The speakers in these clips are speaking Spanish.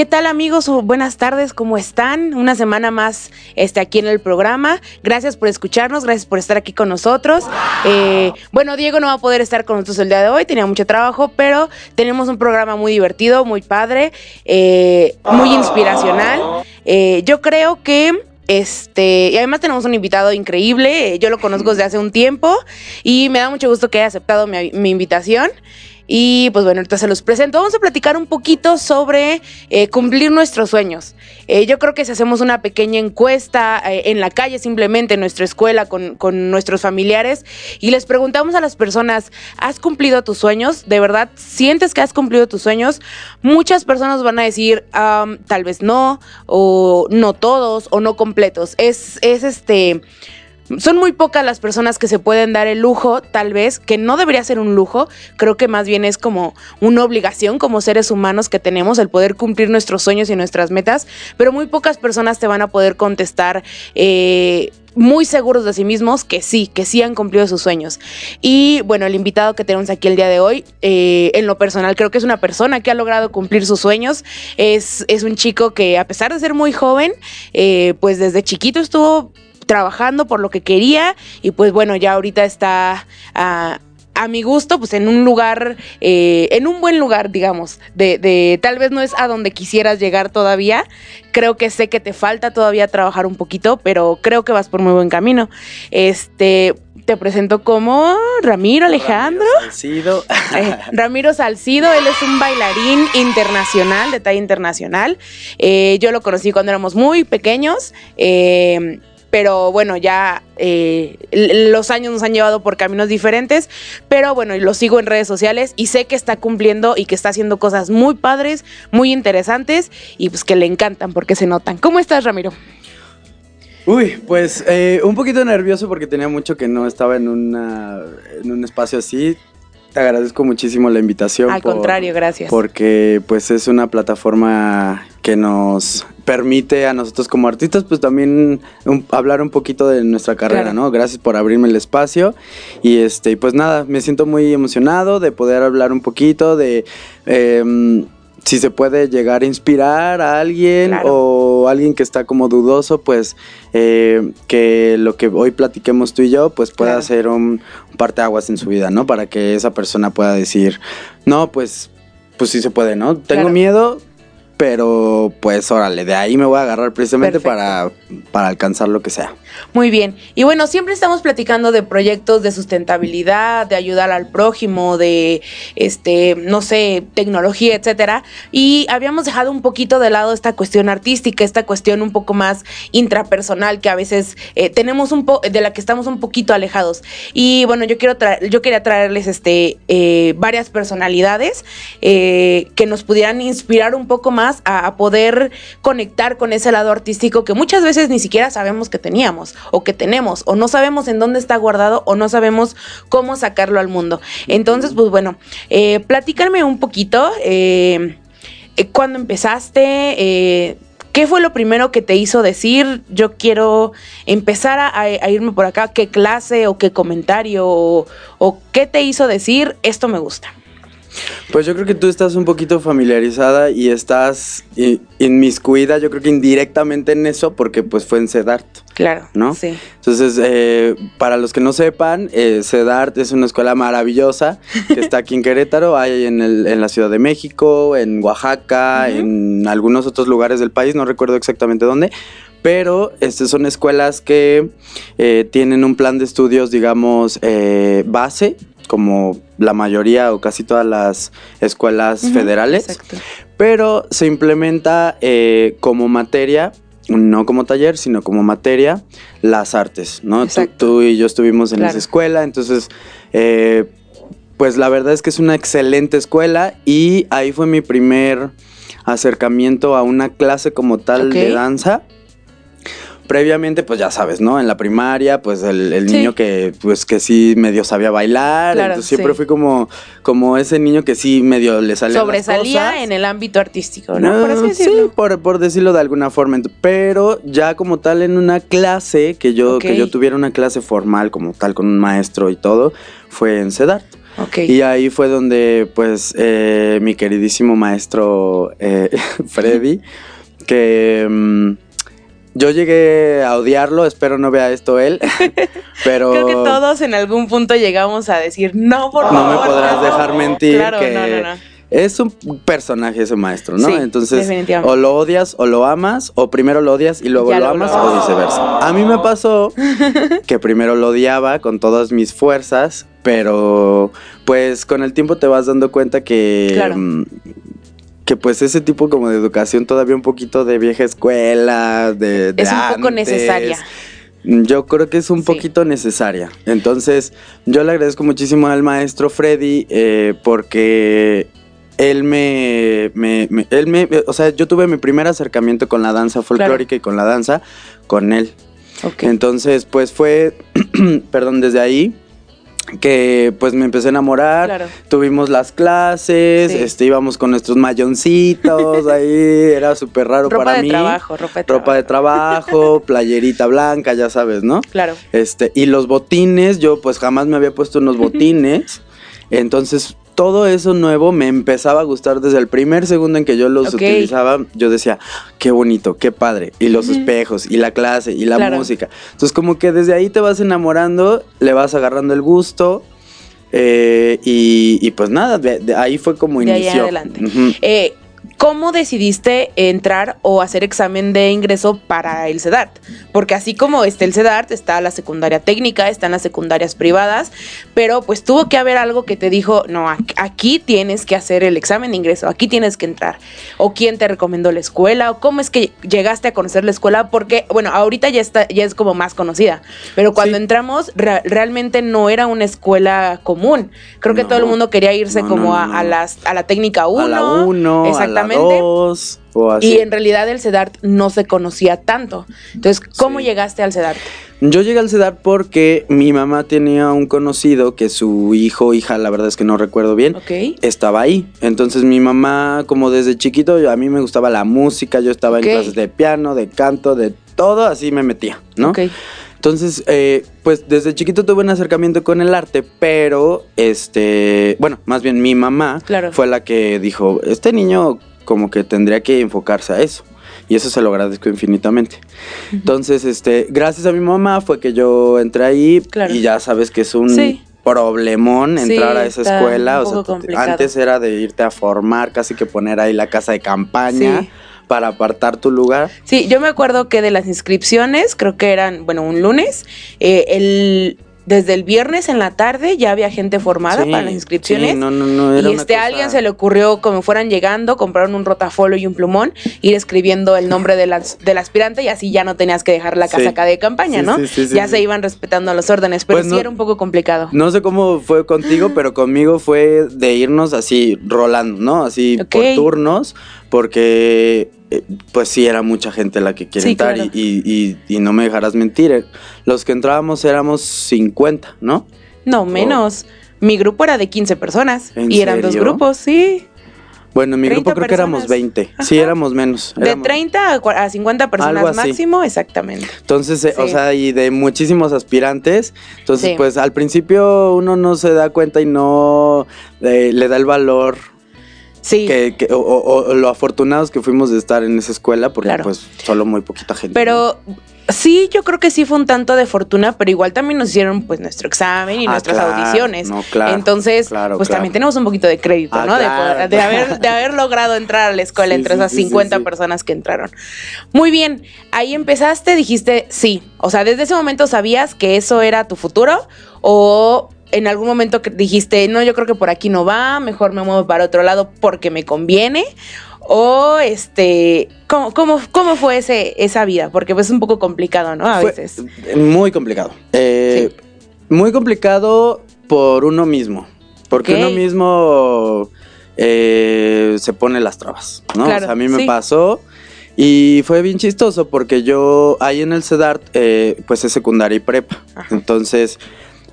¿Qué tal amigos? Buenas tardes, ¿cómo están? Una semana más este, aquí en el programa. Gracias por escucharnos, gracias por estar aquí con nosotros. Eh, bueno, Diego no va a poder estar con nosotros el día de hoy, tenía mucho trabajo, pero tenemos un programa muy divertido, muy padre, eh, muy inspiracional. Eh, yo creo que... Este, y además tenemos un invitado increíble, yo lo conozco desde hace un tiempo y me da mucho gusto que haya aceptado mi, mi invitación. Y pues bueno, ahorita se los presento. Vamos a platicar un poquito sobre eh, cumplir nuestros sueños. Eh, yo creo que si hacemos una pequeña encuesta eh, en la calle, simplemente en nuestra escuela, con, con, nuestros familiares, y les preguntamos a las personas, ¿has cumplido tus sueños? ¿De verdad sientes que has cumplido tus sueños? Muchas personas van a decir, tal vez no, o no todos, o no completos. Es, es este son muy pocas las personas que se pueden dar el lujo, tal vez, que no debería ser un lujo, creo que más bien es como una obligación como seres humanos que tenemos el poder cumplir nuestros sueños y nuestras metas, pero muy pocas personas te van a poder contestar. Eh, muy seguros de sí mismos que sí, que sí han cumplido sus sueños. Y bueno, el invitado que tenemos aquí el día de hoy, eh, en lo personal, creo que es una persona que ha logrado cumplir sus sueños. Es, es un chico que a pesar de ser muy joven, eh, pues desde chiquito estuvo trabajando por lo que quería y pues bueno, ya ahorita está a, a mi gusto, pues en un lugar, eh, en un buen lugar, digamos, de, de, tal vez no es a donde quisieras llegar todavía. Creo que sé que te falta todavía trabajar un poquito, pero creo que vas por muy buen camino. Este, te presento como Ramiro Alejandro. Ramiro Salcido. Eh, Ramiro Salcido, él es un bailarín internacional, de talla internacional. Eh, yo lo conocí cuando éramos muy pequeños. Eh, pero bueno, ya eh, los años nos han llevado por caminos diferentes, pero bueno, lo sigo en redes sociales y sé que está cumpliendo y que está haciendo cosas muy padres, muy interesantes y pues que le encantan porque se notan. ¿Cómo estás, Ramiro? Uy, pues eh, un poquito nervioso porque tenía mucho que no estaba en, una, en un espacio así. Te agradezco muchísimo la invitación. Al por, contrario, gracias. Porque pues es una plataforma que nos permite a nosotros como artistas pues también un, hablar un poquito de nuestra carrera, claro. ¿no? Gracias por abrirme el espacio y este pues nada, me siento muy emocionado de poder hablar un poquito de eh, si se puede llegar a inspirar a alguien claro. o alguien que está como dudoso, pues eh, que lo que hoy platiquemos tú y yo, pues pueda claro. ser un, un parteaguas en su vida, ¿no? Para que esa persona pueda decir, no, pues, pues sí se puede, ¿no? Tengo miedo, pero pues órale, de ahí me voy a agarrar precisamente para, para alcanzar lo que sea. Muy bien, y bueno, siempre estamos platicando de proyectos de sustentabilidad, de ayudar al prójimo, de, este, no sé, tecnología, etcétera, y habíamos dejado un poquito de lado esta cuestión artística, esta cuestión un poco más intrapersonal que a veces eh, tenemos un po de la que estamos un poquito alejados. Y bueno, yo quiero yo quería traerles este, eh, varias personalidades eh, que nos pudieran inspirar un poco más a, poder conectar con ese lado artístico que muchas veces ni siquiera sabemos que teníamos o que tenemos o no sabemos en dónde está guardado o no sabemos cómo sacarlo al mundo. Entonces, pues bueno, eh, platícame un poquito. Eh, ¿Cuándo empezaste? Eh, ¿Qué fue lo primero que te hizo decir, yo quiero empezar a, irme por acá? ¿Qué clase o qué comentario o qué te hizo decir, esto me gusta? Pues yo creo que tú estás un poquito familiarizada y estás inmiscuida, yo creo que indirectamente en eso, porque pues fue en CEDART. Claro. ¿No? Sí. Entonces, eh, para los que no sepan, eh, CEDART es una escuela maravillosa que está aquí en Querétaro, hay en, el, en la Ciudad de México, en Oaxaca, uh -huh. en algunos otros lugares del país, no recuerdo exactamente dónde, pero este, son escuelas que eh, tienen un plan de estudios, digamos, eh, base, como la mayoría o casi todas las escuelas uh -huh, federales, exacto. pero se implementa eh, como materia no como taller, sino como materia, las artes, ¿no? Tú, tú, y yo estuvimos en esa escuela, entonces, eh, pues la verdad es que es una excelente escuela y ahí fue mi primer acercamiento a una clase como tal de danza previamente, pues ya sabes, ¿no? En la primaria, pues el, niño que, pues que sí medio sabía bailar. entonces siempre fui como, como ese niño que sí medio le salía. Sobresalía en el ámbito artístico, ¿no? por así sí, por, decirlo de alguna forma. Pero ya como tal en una clase, que yo, que yo tuviera una clase formal como tal con un maestro y todo, fue en CEDART. Y ahí fue donde, pues, eh, mi queridísimo maestro eh, Freddy, que... Mm, yo llegué a odiarlo, espero no vea esto él, pero... Creo que todos en algún punto llegamos a decir, no, por favor. No me podrás dejar mentir claro, que no, no, no. es un personaje ese maestro, ¿no? Entonces, o lo odias o lo amas, o primero lo odias y luego lo, amas, o viceversa. A mí me pasó que primero lo odiaba con todas mis fuerzas, pero pues con el tiempo te vas dando cuenta que... Claro. Mm, que pues ese tipo como de educación todavía un poquito de vieja escuela, de... es un poco necesaria. Yo creo que es un poquito necesaria. Entonces, yo le agradezco muchísimo al maestro Freddy eh, porque él me, me, él me, o sea, yo tuve mi primer acercamiento con la danza folclórica y con la danza con él. Entonces, pues fue, perdón, desde ahí que pues me empecé a enamorar, tuvimos las clases, este íbamos con nuestros mayoncitos ahí, era súper raro para mí. Trabajo, ropa de trabajo, ropa de trabajo, playerita blanca, ya sabes, ¿no? Claro. Este, y los botines, yo pues jamás me había puesto unos botines. Entonces, todo eso nuevo me empezaba a gustar desde el primer segundo en que yo los utilizaba. Yo decía, qué bonito, qué padre. Y los espejos, y la clase, y la música. Entonces, como que desde ahí te vas enamorando, le vas agarrando el gusto. Eh, y, pues nada, ahí fue como de inició. Ahí adelante. ¿Cómo decidiste entrar o hacer examen de ingreso para el CEDART? Porque así como está el CEDART, está la secundaria técnica, están las secundarias privadas, pero pues tuvo que haber algo que te dijo, no, aquí tienes que hacer el examen de ingreso, aquí tienes que entrar. O quién te recomendó la escuela, o cómo es que llegaste a conocer la escuela, porque, bueno, ahorita ya está, ya es como más conocida, pero cuando entramos realmente no era una escuela común. Creo que todo el mundo quería irse como a, las, a la técnica 1. A la 1, exactamente y en realidad el CEDART no se conocía tanto. Entonces, ¿cómo llegaste al CEDART? Yo llegué al CEDART porque mi mamá tenía un conocido que su hijo, hija, la verdad es que no recuerdo bien, estaba ahí. Entonces mi mamá, como desde chiquito, a mí me gustaba la música, yo estaba en clases de piano, de canto, de todo, así me metía, ¿no? Entonces, eh, pues desde chiquito tuve un acercamiento con el arte, pero este, bueno, más bien mi mamá fue la que dijo, este niño como que tendría que enfocarse a eso. Y eso se lo agradezco infinitamente. Entonces, este, gracias a mi mamá fue que yo entré ahí y ya sabes que es un problemón entrar a esa escuela. O sea, antes era de irte a formar, casi que poner ahí la casa de campaña. para apartar tu lugar. Sí, yo me acuerdo que de las inscripciones, creo que eran, bueno, un lunes, eh, el desde el viernes en la tarde ya había gente formada para las inscripciones. no, no, no, y este alguien se le ocurrió, como fueran llegando, compraron un rotafolio y un plumón, ir escribiendo el nombre de las, del aspirante y así ya no tenías que dejar la casaca de campaña, ¿no? ya se iban respetando los órdenes, pero pues sí era un poco complicado. No sé cómo fue contigo, pero conmigo fue de irnos así rolando, ¿no? Así por turnos, porque eh, pues sí era mucha gente la que quiere entrar y, no me dejarás mentir, eh, los que entrábamos éramos 50, ¿no? No, menos. Mi grupo era de 15 personas y eran dos grupos, sí. Bueno, en mi grupo creo que éramos 20. Sí, éramos menos. de 30 a 50 personas máximo, exactamente. Entonces, eh, o sea, y de muchísimos aspirantes. Entonces, pues al principio uno no se da cuenta y no le da el valor Sí. Que, o, lo afortunados que fuimos de estar en esa escuela, porque pues solo muy poquita gente. Pero sí, yo creo que sí fue un tanto de fortuna, pero igual también nos hicieron pues nuestro examen y ah, nuestras audiciones. No, claro, Entonces, pues también tenemos un poquito de crédito, ah, ¿no? De, haber, de haber logrado entrar a la escuela entre esas 50 personas que entraron. Muy bien, ahí empezaste, dijiste sí. O sea, desde ese momento sabías que eso era tu futuro o en algún momento dijiste, no, yo creo que por aquí no va, mejor me muevo para otro lado porque me conviene? O este, ¿Cómo, cómo, cómo fue ese, esa vida? Porque pues, es un poco complicado, ¿no? A Fue veces. Muy complicado. Eh, Muy complicado por uno mismo. Porque uno mismo eh, se pone las trabas, ¿no? Claro, o sea, a mí me sí. pasó y fue bien chistoso porque yo ahí en el CEDART, eh, pues es secundaria y prepa. Ajá. Entonces,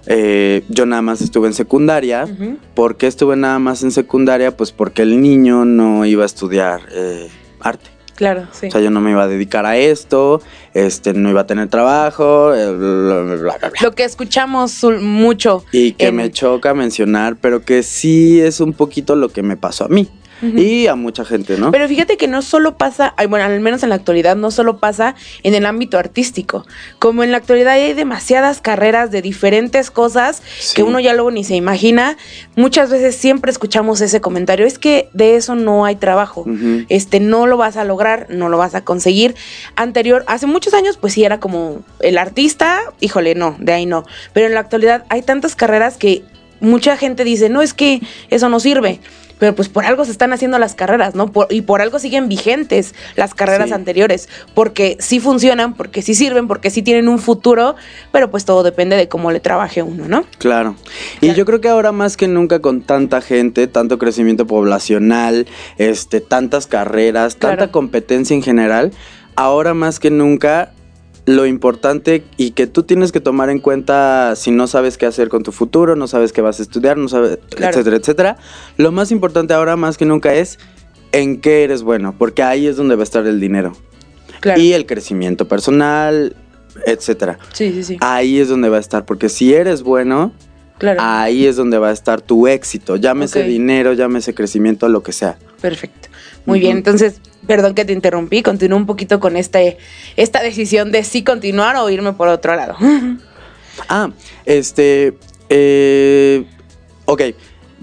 eh, yo nada más estuve en secundaria. Ujú. ¿Por qué estuve nada más en secundaria? Pues porque el niño no iba a estudiar eh, arte. Claro, sí. O sea, yo no me iba a dedicar a esto, este, no iba a tener trabajo, eh, bla, bla, bla, bla. Lo que escuchamos mucho. Y que en- me choca mencionar, pero que sí es un poquito lo que me pasó a mí Y a mucha gente, ¿no? Pero fíjate que no solo pasa, bueno, al menos en la actualidad, no solo pasa en el ámbito artístico. Como en la actualidad hay demasiadas carreras de diferentes cosas Sí. que uno ya luego ni se imagina, muchas veces siempre escuchamos ese comentario, es que de eso no hay trabajo. Este, no lo vas a lograr, no lo vas a conseguir. Anterior, hace muchos años, pues sí era como el artista, híjole, no, de ahí no. Pero en la actualidad hay tantas carreras que mucha gente dice, no, es que eso no sirve. Pero pues por algo se están haciendo las carreras, ¿no? Por- y por algo siguen vigentes las carreras Sí. anteriores. Porque sí funcionan, porque sí sirven, porque sí tienen un futuro, pero pues todo depende de cómo le trabaje uno, ¿no? Claro. Y Claro. yo creo que ahora más que nunca con tanta gente, tanto crecimiento poblacional, este, tantas carreras, tanta competencia en general, ahora más que nunca lo importante y que tú tienes que tomar en cuenta si no sabes qué hacer con tu futuro, no sabes qué vas a estudiar, no sabes, Claro. etcétera, etcétera. Lo más importante ahora más que nunca es en qué eres bueno, porque ahí es donde va a estar el dinero Claro. y el crecimiento personal, etcétera. sí, sí, sí. Ahí es donde va a estar, porque si eres bueno, claro. Ahí es donde va a estar tu éxito. Llámese dinero, llámese crecimiento, lo que sea. Perfecto. Muy bien, entonces, perdón que te interrumpí, continúo un poquito con este, esta decisión de si continuar o irme por otro lado. Ah, este. eh, ok.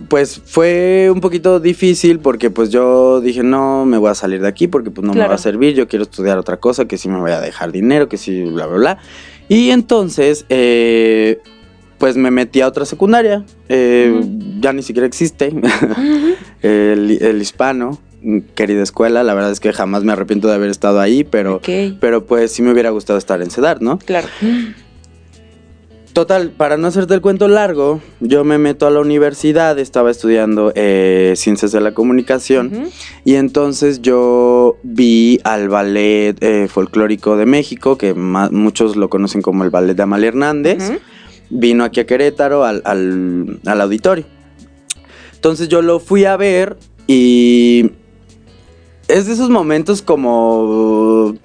Pues fue un poquito difícil porque pues yo dije, no, me voy a salir de aquí porque pues no me va a servir, yo quiero estudiar otra cosa, que sí me voy a dejar dinero, que sí, bla, bla, bla. Y entonces, eh, pues me metí a otra secundaria, eh, ya ni siquiera existe, el, el hispano, querida escuela, la verdad es que jamás me arrepiento de haber estado ahí, pero, ok, pero pues sí me hubiera gustado estar en CEDAR, ¿no? claro. Total, para no hacerte el cuento largo, yo me meto a la universidad, estaba estudiando eh, ciencias de la comunicación y entonces yo vi al ballet eh, folclórico de México, que ma- muchos lo conocen como el ballet de Amalia Hernández, vino aquí a Querétaro al, al- al auditorio. Entonces yo lo fui a ver y es de esos momentos como...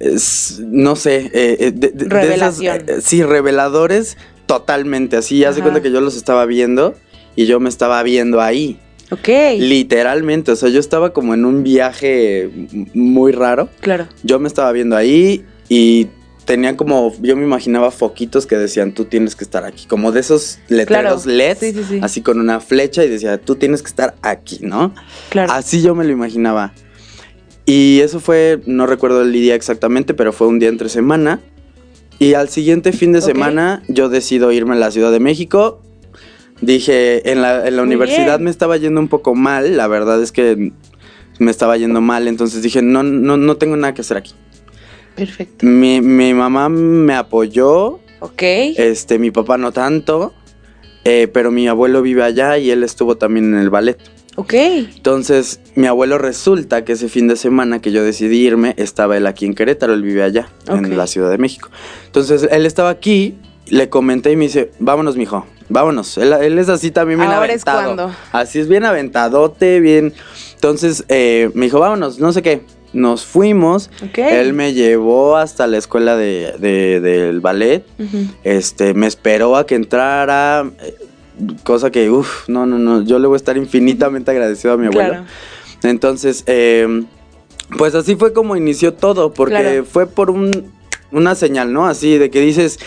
es- no sé, eh, eh, de, de esas, Revelación. eh, sí, reveladores totalmente. Así, hace Ajá. cuenta que yo los estaba viendo y yo me estaba viendo ahí. Ok, Literalmente, o sea, yo estaba como en un viaje muy raro. claro. Yo me estaba viendo ahí y tenía como, yo me imaginaba foquitos que decían, tú tienes que estar aquí. Como de esos letreros Claro. LEDs, Sí, sí, sí. así con una flecha y decía, tú tienes que estar aquí, ¿no? Claro. Así yo me lo imaginaba. Y eso fue, no recuerdo el día exactamente, pero fue un día entre semana. Y al siguiente fin de semana yo decido irme a la Ciudad de México. Dije, en la, en la universidad bien. me estaba yendo un poco mal, la verdad es que me estaba yendo mal, entonces dije, no, no, no tengo nada que hacer aquí. Perfecto. Mi, mi mamá me apoyó, Ok. este, mi papá no tanto, eh, pero mi abuelo vive allá y él estuvo también en el ballet. Ok. Entonces, mi abuelo resulta que ese fin de semana que yo decidí irme, estaba él aquí en Querétaro, él vive allá, en la Ciudad de México. Entonces, él estaba aquí, le comenté y me dice, vámonos, mijo, vámonos. Él, él es así también bien Ahora es aventado. cuando. Así es, bien aventadote, bien... Entonces, eh, me dijo, vámonos, no sé qué. Nos fuimos, Ok. él me llevó hasta la escuela de, de- del ballet, este, me esperó a que entrara, eh, cosa que, uff, no, no, no, yo le voy a estar infinitamente agradecido a mi abuelo. Claro. Entonces, eh, pues así fue como inició todo, porque Claro. fue por un, una señal, ¿no? Así de que dices,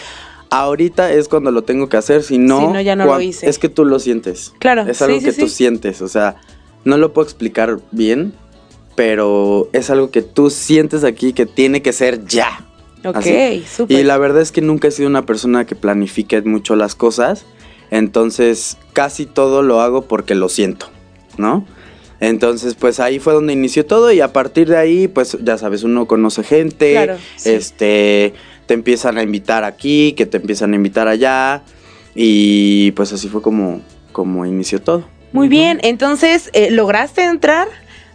ahorita es cuando lo tengo que hacer, si no, Si no, ya no lo hice. es que tú lo sientes. Claro, Es algo sí, que sí, tú sí. sientes, o sea, no lo puedo explicar bien, pero es algo que tú sientes aquí que tiene que ser ya. Ok, súper. Y la verdad es que nunca he sido una persona que planifique mucho las cosas. Entonces, casi todo lo hago porque lo siento, ¿no? Entonces, pues ahí fue donde inició todo y a partir de ahí, pues ya sabes, uno conoce gente, Claro, sí. este, te empiezan a invitar aquí, que te empiezan a invitar allá y pues así fue como, como inició todo. Muy bien, entonces, eh, ¿lograste entrar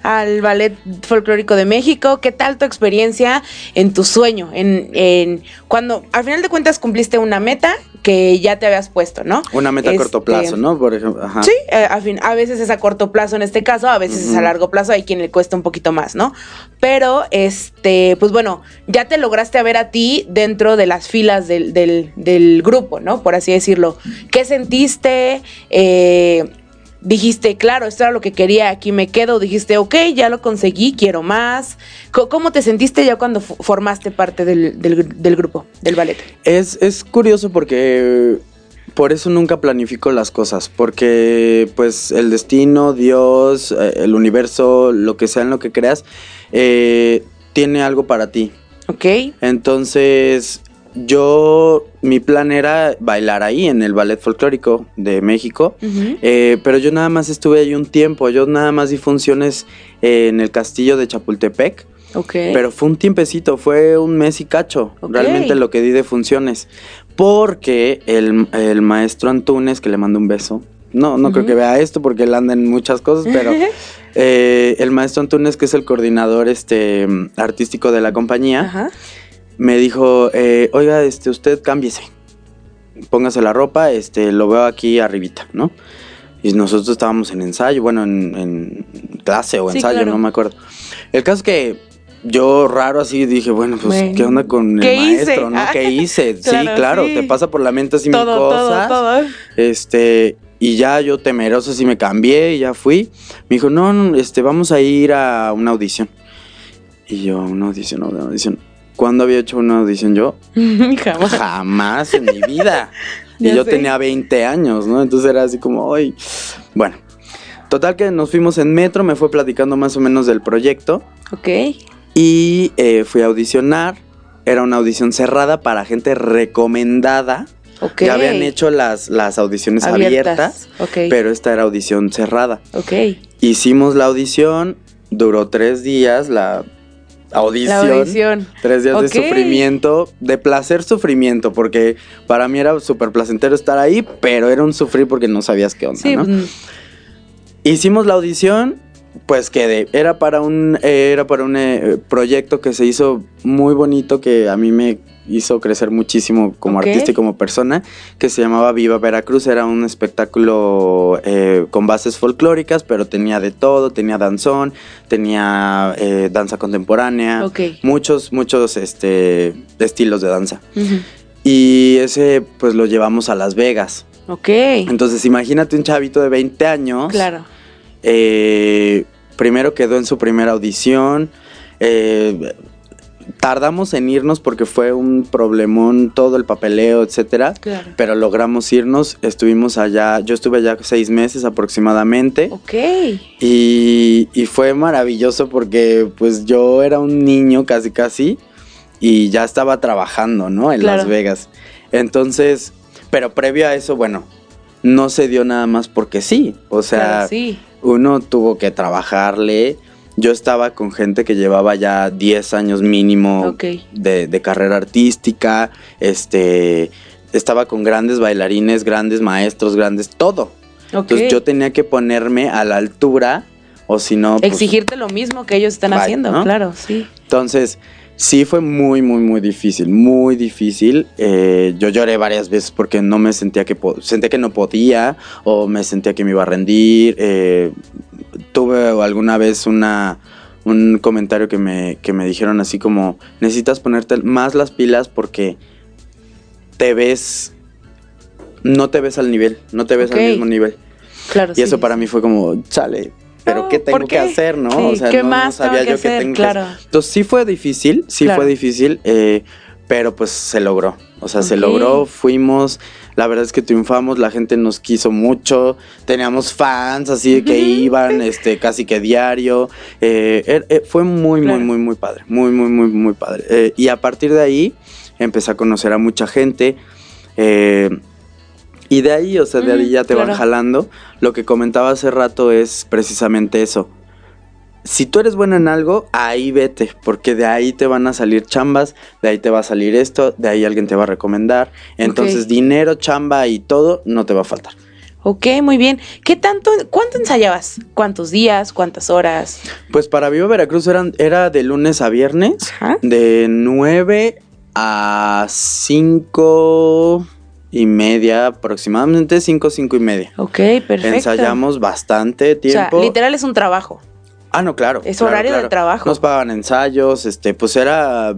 al Ballet Folclórico de México? ¿Qué tal tu experiencia en tu sueño? En, en cuando al final de cuentas cumpliste una meta que ya te habías puesto, ¿no? Una meta a corto Este, plazo, ¿no? Por ejemplo, ajá. Sí, eh, a, fin- a veces es a corto plazo en este caso, a veces es a largo plazo, hay quien le cuesta un poquito más, ¿no? Pero, este, pues bueno, ya te lograste ver a ti dentro de las filas del, del- del grupo, ¿no? Por así decirlo. ¿Qué sentiste? Eh, dijiste, claro, esto era lo que quería, aquí me quedo. Dijiste, ok, ya lo conseguí, quiero más. ¿Cómo te sentiste ya cuando formaste parte del, del- del grupo, del ballet? Es, es curioso porque por eso nunca planifico las cosas, porque pues el destino, Dios, eh, el universo, lo que sea en lo que creas, eh, tiene algo para ti. ¿Ok? Entonces, yo, mi plan era bailar ahí en el Ballet Folclórico de México. Eh, pero yo nada más estuve ahí un tiempo, yo nada más di funciones eh, en el castillo de Chapultepec, Ok. pero fue un tiempecito, fue un mes y cacho, realmente lo que di de funciones, porque el, el maestro Antunes, que le mando un beso, no, no creo que vea esto porque él anda en muchas cosas, pero eh, el maestro Antunes, que es el coordinador este, artístico de la compañía. Me dijo, eh, oiga, este, usted cámbiese, póngase la ropa, este, lo veo aquí arribita, ¿no? Y nosotros estábamos en ensayo, bueno, en, en clase o Sí, ensayo, claro. no me acuerdo. El caso es que yo raro así dije, bueno, pues, Bueno, ¿qué onda con ¿qué el maestro, hice? no? ¿Qué hice? claro, sí, claro, sí. te pasa por la mente así todo, mil cosas. todo, todo. Este, y ya yo temeroso así me cambié y ya fui. Me dijo, no, no, este, vamos a ir a una audición. Y yo, una audición, una audición. ¿Cuándo había hecho una audición yo? Jamás. Jamás en mi vida. y yo sé. tenía 20 años, ¿no? Entonces era así como, ay. Bueno, total que nos fuimos en metro, me fue platicando más o menos del proyecto. Ok. Y eh, fui a audicionar. Era una audición cerrada para gente recomendada. Ok. Ya habían hecho las, las audiciones abiertas, Ok. pero esta era audición cerrada. ok. Hicimos la audición, duró tres días la audición. La audición. Tres días de sufrimiento, de placer sufrimiento, porque para mí era súper placentero estar ahí, pero era un sufrir porque no sabías qué onda, Sí, ¿no? mm, Hicimos la audición, pues quedé. Era para un, eh, era para un eh, proyecto que se hizo muy bonito, que a mí me hizo crecer muchísimo como artista y como persona, que se llamaba Viva Veracruz. Era un espectáculo eh, con bases folclóricas, pero tenía de todo, tenía danzón, tenía eh, danza contemporánea, Ok. muchos, muchos este, estilos de danza. Y ese pues lo llevamos a Las Vegas. Ok. Entonces imagínate un chavito de 20 años. Claro. Eh, primero quedó en su primera audición. eh, tardamos en irnos porque fue un problemón todo el papeleo, etcétera. Claro. Pero logramos irnos. Estuvimos allá. Yo estuve allá seis meses aproximadamente. Ok. Y, y fue maravilloso porque pues yo era un niño casi casi y ya estaba trabajando, ¿no? En Claro. Las Vegas. Entonces, pero previo a eso, bueno, no se dio nada más porque sí. O sea, Claro, sí. uno tuvo que trabajarle. Yo estaba con gente que llevaba ya 10 años mínimo de, de carrera artística. Este, estaba con grandes bailarines, grandes maestros, grandes, todo. Entonces yo tenía que ponerme a la altura o si no... pues, Exigirte lo mismo que ellos están Bye, haciendo, ¿no? claro, sí. Entonces sí fue muy, muy, muy difícil, muy difícil. Eh, yo lloré varias veces porque no me sentía que... Sentía que no podía o me sentía que me iba a rendir. eh, tuve alguna vez una... Un comentario que me, que me dijeron así como, necesitas ponerte más las pilas porque te ves, no te ves al nivel, no te ves al mismo nivel. Claro, Y eso para mí fue como, chale, pero ¿qué tengo ¿por que hacer, no? Sí, o sea, ¿qué no, no más tengo sabía que yo hacer? que tengo que hacer. Entonces sí fue difícil, sí Claro. fue difícil, eh, pero pues se logró. O sea, se logró, fuimos, la verdad es que triunfamos, la gente nos quiso mucho, teníamos fans así de que iban, este, casi que diario. eh, er- eh, fue muy, Claro. muy, muy, muy padre, muy, muy, muy, muy padre. Eh, y a partir de ahí empecé a conocer a mucha gente. eh, Y de ahí, o sea, de ahí ya te van jalando. Lo que comentaba hace rato es precisamente eso. Si tú eres bueno en algo, ahí vete, porque de ahí te van a salir chambas, de ahí te va a salir esto, de ahí alguien te va a recomendar. Entonces, dinero, chamba y todo no te va a faltar. Ok, muy bien. ¿Qué tanto, cuánto ensayabas? ¿Cuántos días? ¿Cuántas horas? Pues para Viva Veracruz eran, era de lunes a viernes, Ajá. de 9 a 5 y media, aproximadamente 5, 5 y media. Ok, perfecto. Ensayamos bastante O sea, tiempo. literal es un trabajo. Ah, no, claro. Es claro, horario de trabajo. Nos pagaban ensayos, este, pues era,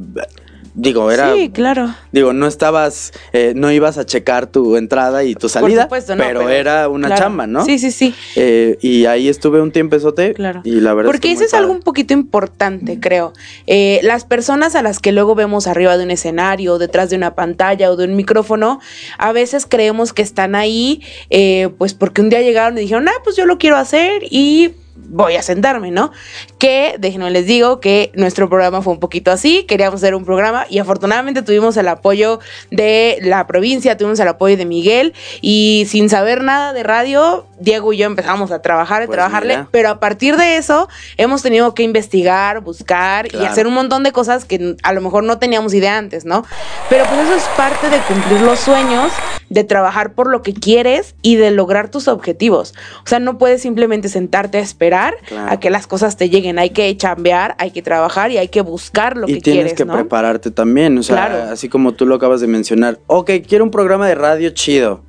digo, era, Sí, claro. digo, no estabas, eh, no ibas a checar tu entrada y tu salida, Por supuesto, no, pero, era una claro. chamba, ¿no? Sí, sí, sí. Eh, y ahí estuve un tiempo Claro. y la verdad Porque que eso es algo un poquito importante, creo. Eh, las personas a las que luego vemos arriba de un escenario, detrás de una pantalla o de un micrófono, a veces creemos que están ahí, eh, pues porque un día llegaron y dijeron, ah, pues yo lo quiero hacer y voy a sentarme, ¿no? Que, déjenme les digo que nuestro programa fue un poquito así, queríamos hacer un programa y afortunadamente tuvimos el apoyo de la provincia, tuvimos el apoyo de Miguel y sin saber nada de radio, Diego y yo empezamos a trabajar, a Pues trabajarle, mira. pero a partir de eso hemos tenido que investigar, buscar y Claro. hacer un montón de cosas que a lo mejor no teníamos idea antes, ¿no? Pero pues eso es parte de cumplir los sueños, de trabajar por lo que quieres y de lograr tus objetivos. O sea, no puedes simplemente sentarte a esperar Claro. a que las cosas te lleguen, hay que chambear, hay que trabajar y hay que buscar lo y que tienes quieres, que ¿no? prepararte también, o sea, Claro. así como tú lo acabas de mencionar. Ok, quiero un programa de radio chido.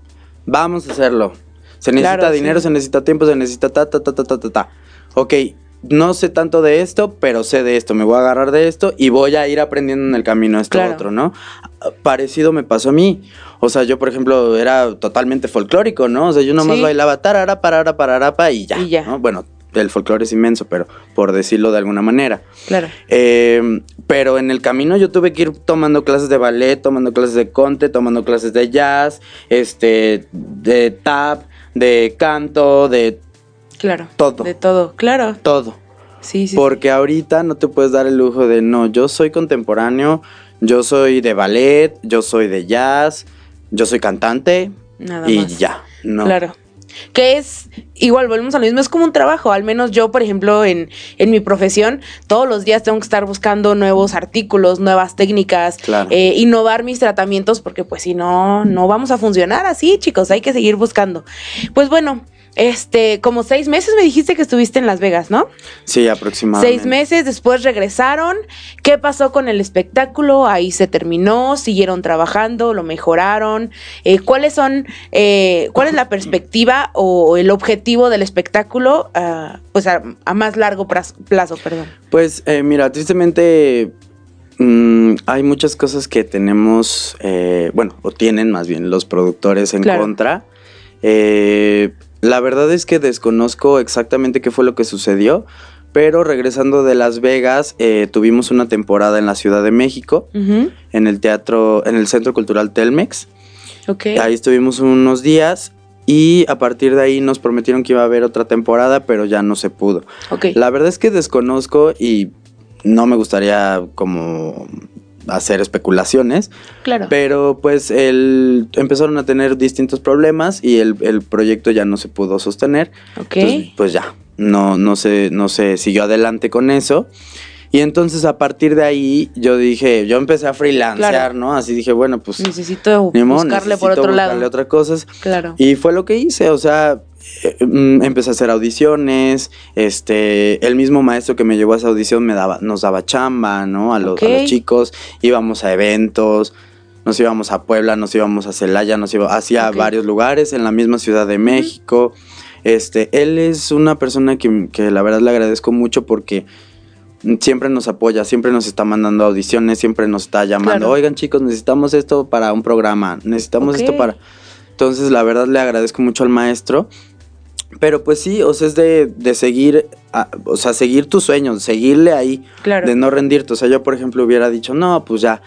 Vamos a hacerlo. Se necesita Claro, dinero, sí. se necesita tiempo, se necesita ta, ta, ta, ta, ta, ta, ta. Ok, no sé tanto de esto, pero sé de esto. Me voy a agarrar de esto y voy a ir aprendiendo en el camino esto Claro. otro, ¿no? Parecido me pasó a mí. O sea, yo, por ejemplo, era totalmente folclórico, ¿no? O sea, yo nomás Sí. bailaba tarara, parara, pararapa y ya. Y ya. ¿no? Bueno, el folclore es inmenso, pero por decirlo de alguna manera. Claro. Eh, pero en el camino yo tuve que ir tomando clases de ballet, tomando clases de conte, tomando clases de jazz, este, de tap, de canto, de Claro. Todo. De todo, claro. todo. Sí, sí. Porque ahorita no te puedes dar el lujo de, no, yo soy contemporáneo, yo soy de ballet, yo soy de jazz, yo soy cantante Nada y más. ya. No. Claro. Que es, igual volvemos a lo mismo, es como un trabajo. Al menos yo, por ejemplo, en, en mi profesión, todos los días tengo que estar buscando nuevos artículos, nuevas técnicas, Claro. eh, innovar mis tratamientos, porque pues si no, no vamos a funcionar así, chicos, hay que seguir buscando. Pues bueno, este, como seis meses me dijiste que estuviste en Las Vegas, ¿no? Sí, aproximadamente. Seis meses después regresaron. ¿Qué pasó con el espectáculo? Ahí se terminó, siguieron trabajando, lo mejoraron. Eh, ¿Cuáles son, eh, cuál es la perspectiva o el objetivo del espectáculo, ah, pues a, a más largo plazo, plazo, perdón? Pues eh, mira, tristemente mm, hay muchas cosas que tenemos, eh, bueno, o tienen más bien los productores en Claro. contra. Eh, la verdad es que desconozco exactamente qué fue lo que sucedió, pero regresando de Las Vegas, eh, tuvimos una temporada en la Ciudad de México, en el teatro, en el Centro Cultural Telmex. Ok. Ahí estuvimos unos días y a partir de ahí nos prometieron que iba a haber otra temporada, pero ya no se pudo. ok. La verdad es que desconozco y no me gustaría como hacer especulaciones, claro. pero pues el, empezaron a tener distintos problemas y el, el proyecto ya no se pudo sostener. Ok. Entonces, pues ya, no, no, se, no se siguió adelante con eso. Y entonces a partir de ahí yo dije, yo empecé a freelancear, Claro. ¿no? Así dije, bueno, pues Necesito modo, buscarle por necesito otro buscarle lado. otras cosas. Claro. Y fue lo que hice, o sea, mm, empecé a hacer audiciones, este, el mismo maestro que me llevó a esa audición me daba, nos daba chamba, ¿no? A los, a los chicos, íbamos a eventos, nos íbamos a Puebla, nos íbamos a Celaya, nos íbamos hacia Ok. varios lugares en la misma Ciudad de México. Este, él es una persona que, que la verdad le agradezco mucho porque siempre nos apoya, siempre nos está mandando audiciones, siempre nos está llamando, Claro. oigan chicos, necesitamos esto para un programa, necesitamos esto para... Entonces, la verdad le agradezco mucho al maestro. Pero pues sí, o sea, es de, de seguir, a- o sea, seguir tus sueños, seguirle ahí, Claro. de no rendirte. O sea, yo, por ejemplo, hubiera dicho, no, pues ya,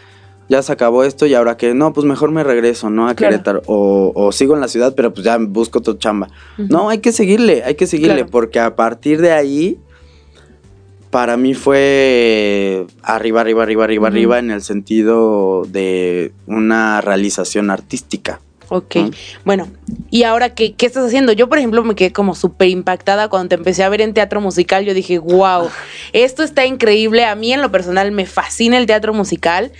ya se acabó esto y ahora que, no, pues mejor me regreso, ¿no? A Claro. Querétaro. O, o sigo en la ciudad, pero pues ya busco tu chamba. No, hay que seguirle, hay que seguirle, Claro. porque a partir de ahí, para mí fue arriba, arriba, arriba, arriba, arriba, en el sentido de una realización artística. Ok, bueno, ¿y ahora qué, qué, estás haciendo? Yo, por ejemplo, me quedé como súper impactada cuando te empecé a ver en teatro musical. Yo dije, wow, esto está increíble. A mí, en lo personal, me fascina el teatro musical.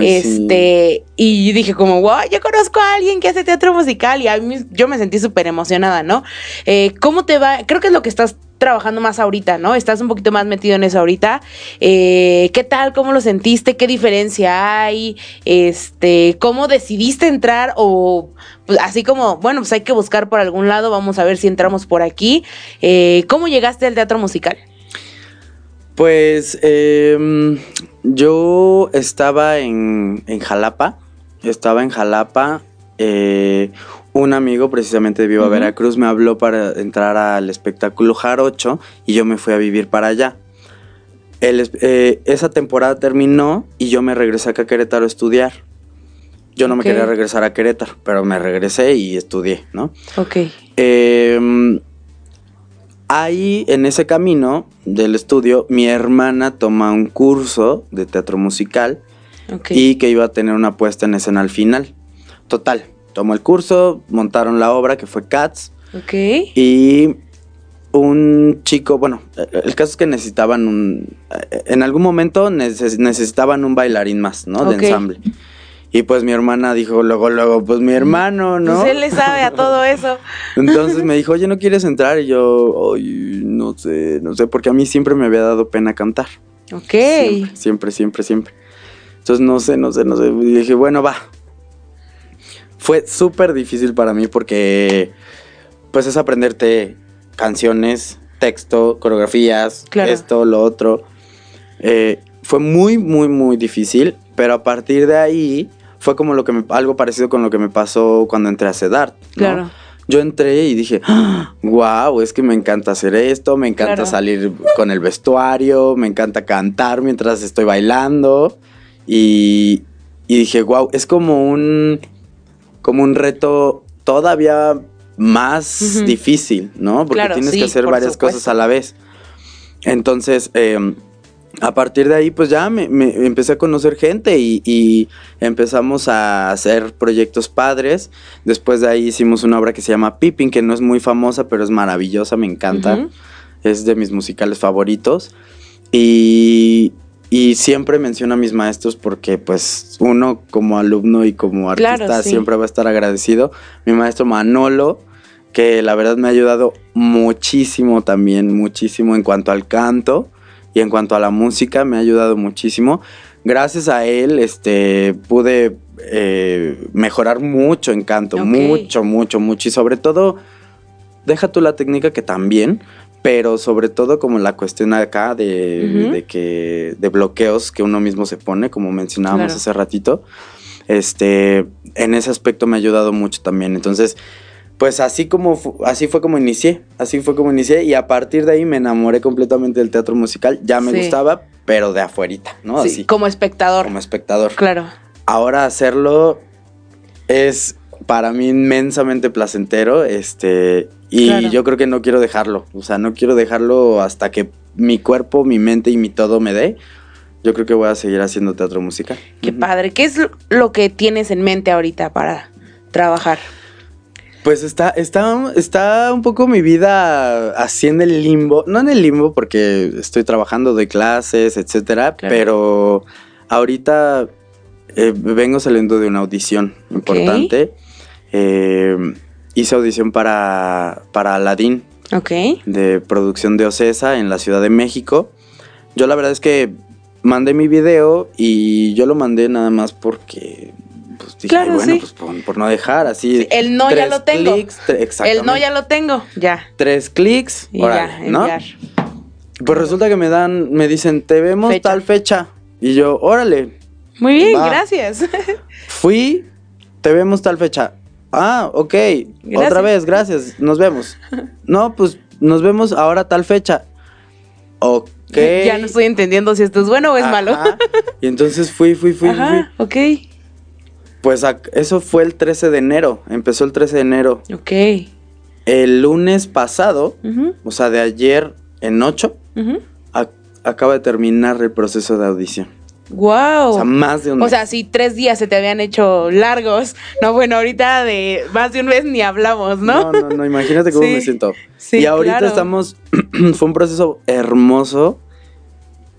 este, y dije como, wow, yo conozco a alguien que hace teatro musical y a mí yo me sentí súper emocionada, ¿no? Eh, ¿Cómo te va? Creo que es lo que estás trabajando más ahorita, ¿no? Estás un poquito más metido en eso ahorita. Eh, ¿Qué tal? ¿Cómo lo sentiste? ¿Qué diferencia hay? Este, ¿cómo decidiste entrar? O pues, así como, bueno, pues hay que buscar por algún lado, vamos a ver si entramos por aquí. Eh, ¿Cómo llegaste al teatro musical? Pues em, yo estaba en, en, Jalapa, estaba en Jalapa. Un amigo precisamente de Viva Veracruz me habló para entrar al espectáculo Jarocho y yo me fui a vivir para allá. Eh, esa temporada terminó y yo me regresé acá a Querétaro a estudiar. Yo no me quería regresar a Querétaro, pero me regresé y estudié, ¿no? Ok. Em, ahí, en ese camino del estudio, mi hermana toma un curso de teatro musical y que iba a tener una puesta en escena al final. Total, tomó el curso, montaron la obra que fue Cats. Ok. Y un chico, bueno, el caso es que necesitaban un, en algún momento necesitaban un bailarín más, ¿no? De ensamble. Y pues mi hermana dijo luego, luego, pues mi hermano, ¿no? Pues él le sabe a todo eso. Entonces me dijo, oye, ¿no quieres entrar? Y yo, ay, no sé, no sé, porque a mí siempre me había dado pena cantar. Ok. Siempre, siempre, siempre, Entonces no sé, no sé, no sé. Y dije, bueno, va, fue súper difícil para mí porque pues es aprenderte canciones, texto, coreografías, esto, lo otro. Eh, fue muy, muy, muy difícil, pero a partir de ahí fue como lo que me, algo parecido con lo que me pasó cuando entré a CEDART. Claro. Yo entré y dije, wow, es que me encanta hacer esto, me encanta salir con el vestuario, me encanta cantar mientras estoy bailando. Y, y dije, wow, es como un como un reto todavía más difícil, ¿no? Porque tienes que hacer varias cosas a la vez. Entonces, em, a partir de ahí, pues ya me, empecé a conocer gente y, empezamos a hacer proyectos padres. Después de ahí hicimos una obra que se llama Pippin, que no es muy famosa, pero es maravillosa, me encanta. Es de mis musicales favoritos. Y, y siempre menciono a mis maestros porque pues uno como alumno y como artista siempre va a estar agradecido. Mi maestro Manolo, que la verdad me ha ayudado muchísimo también, muchísimo en cuanto al canto y en cuanto a la música, me ha ayudado muchísimo. Gracias a él, este, pude eh, mejorar mucho en canto, mucho, mucho, mucho. Y sobre todo, deja tú la técnica que también, pero sobre todo como la cuestión acá de, que de bloqueos que uno mismo se pone, como mencionábamos hace ratito, este, en ese aspecto me ha ayudado mucho también. Entonces, pues así como así fue como inicié, así fue como inicié y a partir de ahí me enamoré completamente del teatro musical. Ya me gustaba, pero de afuerita, ¿no? Sí, como espectador. Como espectador. Claro. Ahora hacerlo es para mí inmensamente placentero, este, y yo creo que no quiero dejarlo, o sea, no quiero dejarlo hasta que mi cuerpo, mi mente y mi todo me dé. Yo creo que voy a seguir haciendo teatro musical. Qué padre. ¿Qué es lo que tienes en mente ahorita para trabajar? Pues está, está, está un poco mi vida así en el limbo. No en el limbo porque estoy trabajando de clases, etcétera, pero ahorita eh, vengo saliendo de una audición importante. Eh, hice audición para, para Aladdin. De producción de Ocesa en la Ciudad de México. Yo la verdad es que mandé mi video y yo lo mandé nada más porque pues dije, bueno, pues por, no dejar así. el no ya lo tengo. el no ya lo tengo, ya. Tres clics, y ya, ¿no? Pues resulta que me dan, me dicen, te vemos tal fecha. Y yo, órale. Muy bien, gracias. Fui, te vemos tal fecha. Ah, ok. Otra vez, gracias. Nos vemos. No, pues nos vemos ahora tal fecha. Ok. Ya no estoy entendiendo si esto es bueno o es malo. Y entonces fui, fui, fui, Ajá, Ok. Pues eso fue el 13 de enero. Empezó el 13 de enero. Ok. El lunes pasado, o sea, de ayer en 8, acaba de terminar el proceso de audición. Wow. O sea, más de un O mes. sea, si tres días se te habían hecho largos. No, bueno, ahorita de más de un mes ni hablamos, ¿no? No, no, no, imagínate cómo Sí. me siento. Sí, y ahorita claro. estamos, fue un proceso hermoso,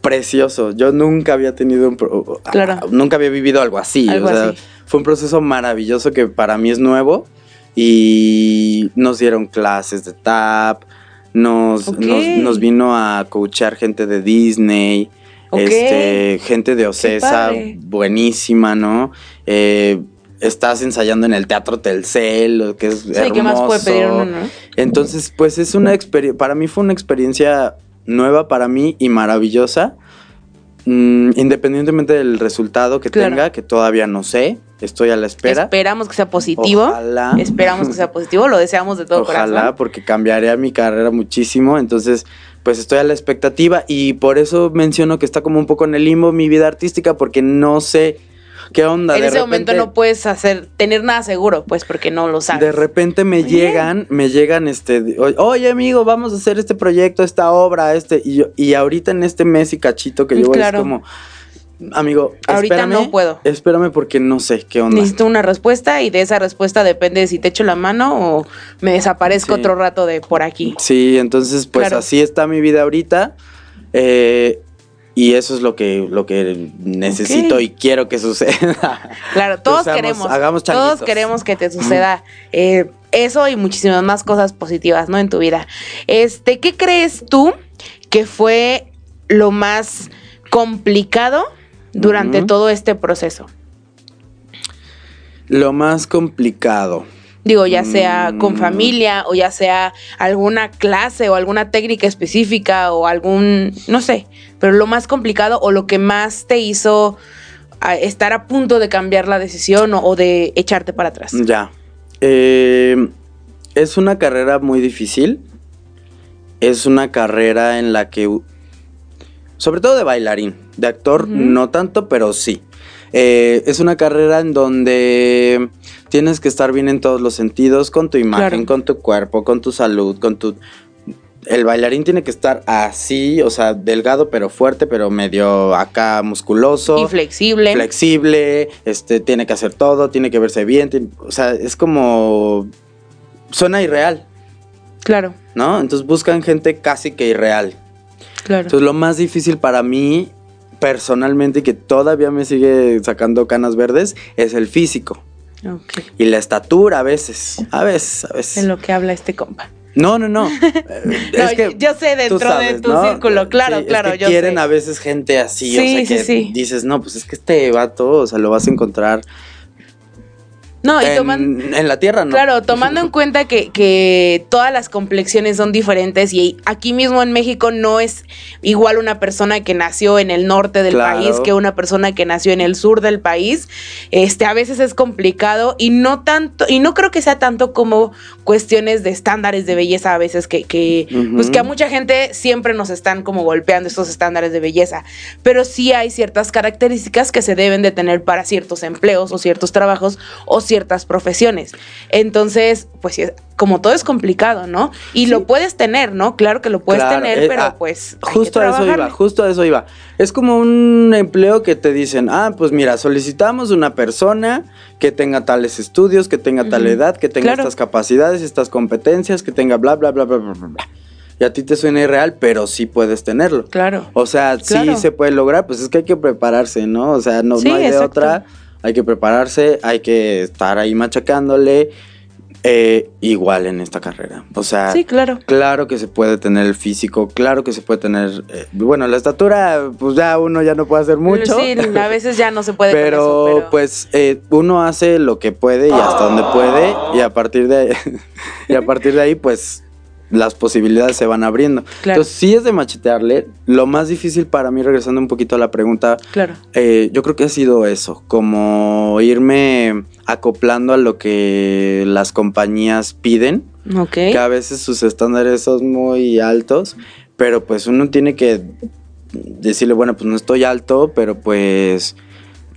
precioso. Yo nunca había tenido un, pro- Claro. ah, nunca había vivido algo así. Algo o sea, así. fue un proceso maravilloso que para mí es nuevo y nos dieron clases de tap, nos, Ok. nos, nos vino a coachar gente de Disney. Este, gente de Ocesa, buenísima, ¿no? Eh, estás ensayando en el Teatro Telcel, que es Sí, ¿qué más puede pedir hermoso. uno, no? Entonces, pues es una experiencia, para mí fue una experiencia nueva para mí y maravillosa, Mm, independientemente del resultado que Claro. tenga, que todavía no sé, estoy a la espera. Esperamos que sea positivo. Ojalá. Esperamos que sea positivo, lo deseamos de todo Ojalá, corazón. porque cambiaría mi carrera muchísimo. Entonces, pues estoy a la expectativa y por eso menciono que está como un poco en el limbo mi vida artística, porque no sé qué onda. En de ese momento no puedes hacer, tener nada seguro, pues porque no lo sabes. De repente me bien. llegan, me llegan este, "Oye, oye amigo, vamos a hacer este proyecto, esta obra, este, y, yo- y ahorita en este mes y cachito que llevo Claro. es como, amigo, Ahorita espérame, no puedo. Espérame porque no sé qué onda. Necesito una respuesta y de esa respuesta depende de si te echo la mano o me desaparezco Sí. otro rato de por aquí. Sí, entonces pues Claro. así está mi vida ahorita. eh, y eso es lo que, lo que necesito y quiero que suceda. Claro, todos queremos. hagamos todos queremos que te suceda eh, eso y muchísimas más cosas positivas, ¿no? En tu vida. Este, ¿qué crees tú que fue lo más complicado durante todo este proceso? Lo más complicado. Digo, ya sea con familia o ya sea alguna clase o alguna técnica específica o algún, no sé, pero lo más complicado o lo que más te hizo a, estar a punto de cambiar la decisión o, o de echarte para atrás. Ya. Eh, es una carrera muy difícil. Es una carrera en la que... Sobre todo de bailarín. De actor no tanto, pero sí. Eh, es una carrera en donde tienes que estar bien en todos los sentidos, con tu imagen, Claro. con tu cuerpo, con tu salud, con tu... El bailarín tiene que estar así, o sea, delgado pero fuerte, pero medio acá musculoso Y flexible. flexible, este, tiene que hacer todo, tiene que verse bien, tiene- o sea, es como suena irreal, claro, ¿no? Entonces buscan gente casi que irreal. claro. Entonces lo más difícil para mí personalmente y que todavía me sigue sacando canas verdes es el físico Ok. y la estatura a veces, a veces, a veces. lo que habla este compa. No, no, no. Eh, No, yo sé dentro tú de sabes, tu ¿no? círculo, claro, Sí, es claro, que yo quieren sé. a veces gente así, Sí, o sea, sí, que sí. dices, no, pues es que este vato, o sea, lo vas a encontrar No, y en, toman, en la tierra, ¿no? Claro, tomando en cuenta que, que todas las complexiones son diferentes y aquí mismo en México no es igual una persona que nació en el norte del Claro. país que una persona que nació en el sur del país. Este, a veces es complicado y no tanto, y no creo que sea tanto como cuestiones de estándares de belleza a veces que, que pues que a mucha gente siempre nos están como golpeando estos estándares de belleza. Pero sí hay ciertas características que se deben de tener para ciertos empleos o ciertos trabajos o ciertas profesiones. Entonces, pues como todo es complicado, ¿no? Y lo puedes tener, ¿no? Claro que lo puedes Claro, tener, eh, pero ah, pues. hay Justo que a eso iba, justo a eso iba. Es como un empleo que te dicen, ah, pues mira, solicitamos una persona que tenga tales estudios, que tenga tal edad, que tenga Claro. estas capacidades, estas competencias, que tenga bla, bla, bla, bla, bla, bla, bla. Y a ti te suena irreal, pero sí puedes tenerlo. Claro. O sea, Claro. sí se puede lograr, pues es que hay que prepararse, ¿no? O sea, no, Sí, no hay de exacto. otra. Hay que prepararse, hay que estar ahí machacándole. eh, igual en esta carrera. O sea, Sí, claro. Claro que se puede tener el físico, claro que se puede tener, eh, bueno, la estatura, pues ya uno ya no puede hacer mucho. Sí, a veces ya no se puede con pero, eso, pero pues eh, uno hace lo que puede y hasta donde puede y a partir de ahí, y a partir de ahí pues las posibilidades se van abriendo. Claro. Entonces sí es de machetearle. Lo más difícil para mí, regresando un poquito a la pregunta, claro. eh, yo creo que ha sido eso, como irme acoplando a lo que las compañías piden Ok. que a veces sus estándares son muy altos, pero pues uno tiene que decirle, bueno, pues no estoy alto, pero pues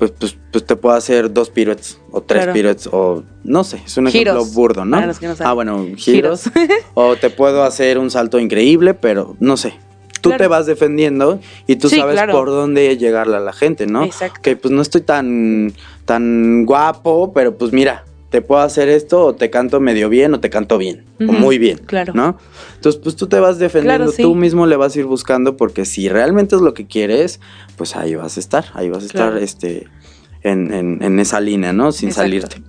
pues, pues, pues te puedo hacer dos piruetes o tres Claro. piruetes o no sé, es un Giros, ejemplo burdo, ¿no? para los que no saben. ah, bueno, giros. Giros. o te puedo hacer un salto increíble, pero no sé. tú te vas defendiendo y tú Sí, sabes claro. por dónde llegarle a la gente, ¿no? Exacto. Que pues no estoy tan, tan guapo, pero pues mira, te puedo hacer esto o te canto medio bien o te canto bien o muy bien, claro. ¿no? Entonces pues tú te vas defendiendo, Claro, sí. tú mismo le vas a ir buscando porque si realmente es lo que quieres, pues ahí vas a estar, ahí vas a estar este, en, en- en esa línea, ¿no? Sin Exacto. salirte.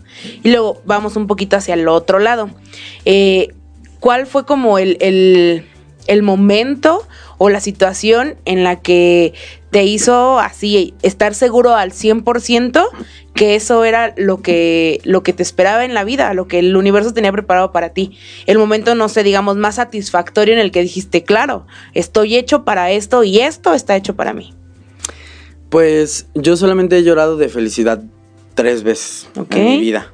Y luego vamos un poquito hacia el otro lado. Eh, ¿Cuál fue como el, el- el momento o la situación en la que te hizo así estar seguro al 100% que eso era lo que, lo que te esperaba en la vida, lo que el universo tenía preparado para ti? El momento, no sé, digamos, más satisfactorio en el que dijiste, claro, estoy hecho para esto y esto está hecho para mí. Pues yo solamente he llorado de felicidad tres veces en mi vida.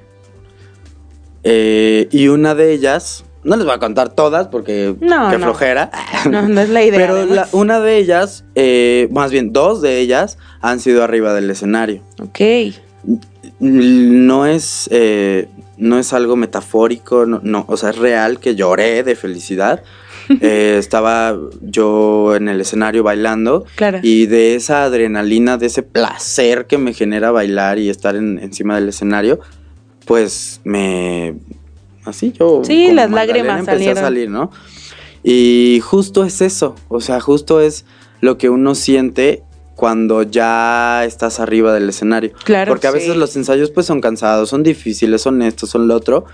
Eh, y una de ellas, no les voy a contar todas porque No, qué no. flojera. No, no es la idea. Pero la- una de ellas, eh, más bien dos de ellas, han sido arriba del escenario. Ok. No es, eh, no es algo metafórico, no, no, o sea, es real que lloré de felicidad. Eh, estaba yo en el escenario bailando Claro. y de esa adrenalina, de ese placer que me genera bailar y estar en- encima del escenario, pues me... Así yo... Sí, las lágrimas empecé salieron. a salir, ¿no? Y justo es eso, o sea, justo es lo que uno siente cuando ya estás arriba del escenario. Claro, Porque a sí. veces los ensayos pues son cansados, son difíciles, son estos, son lo otro.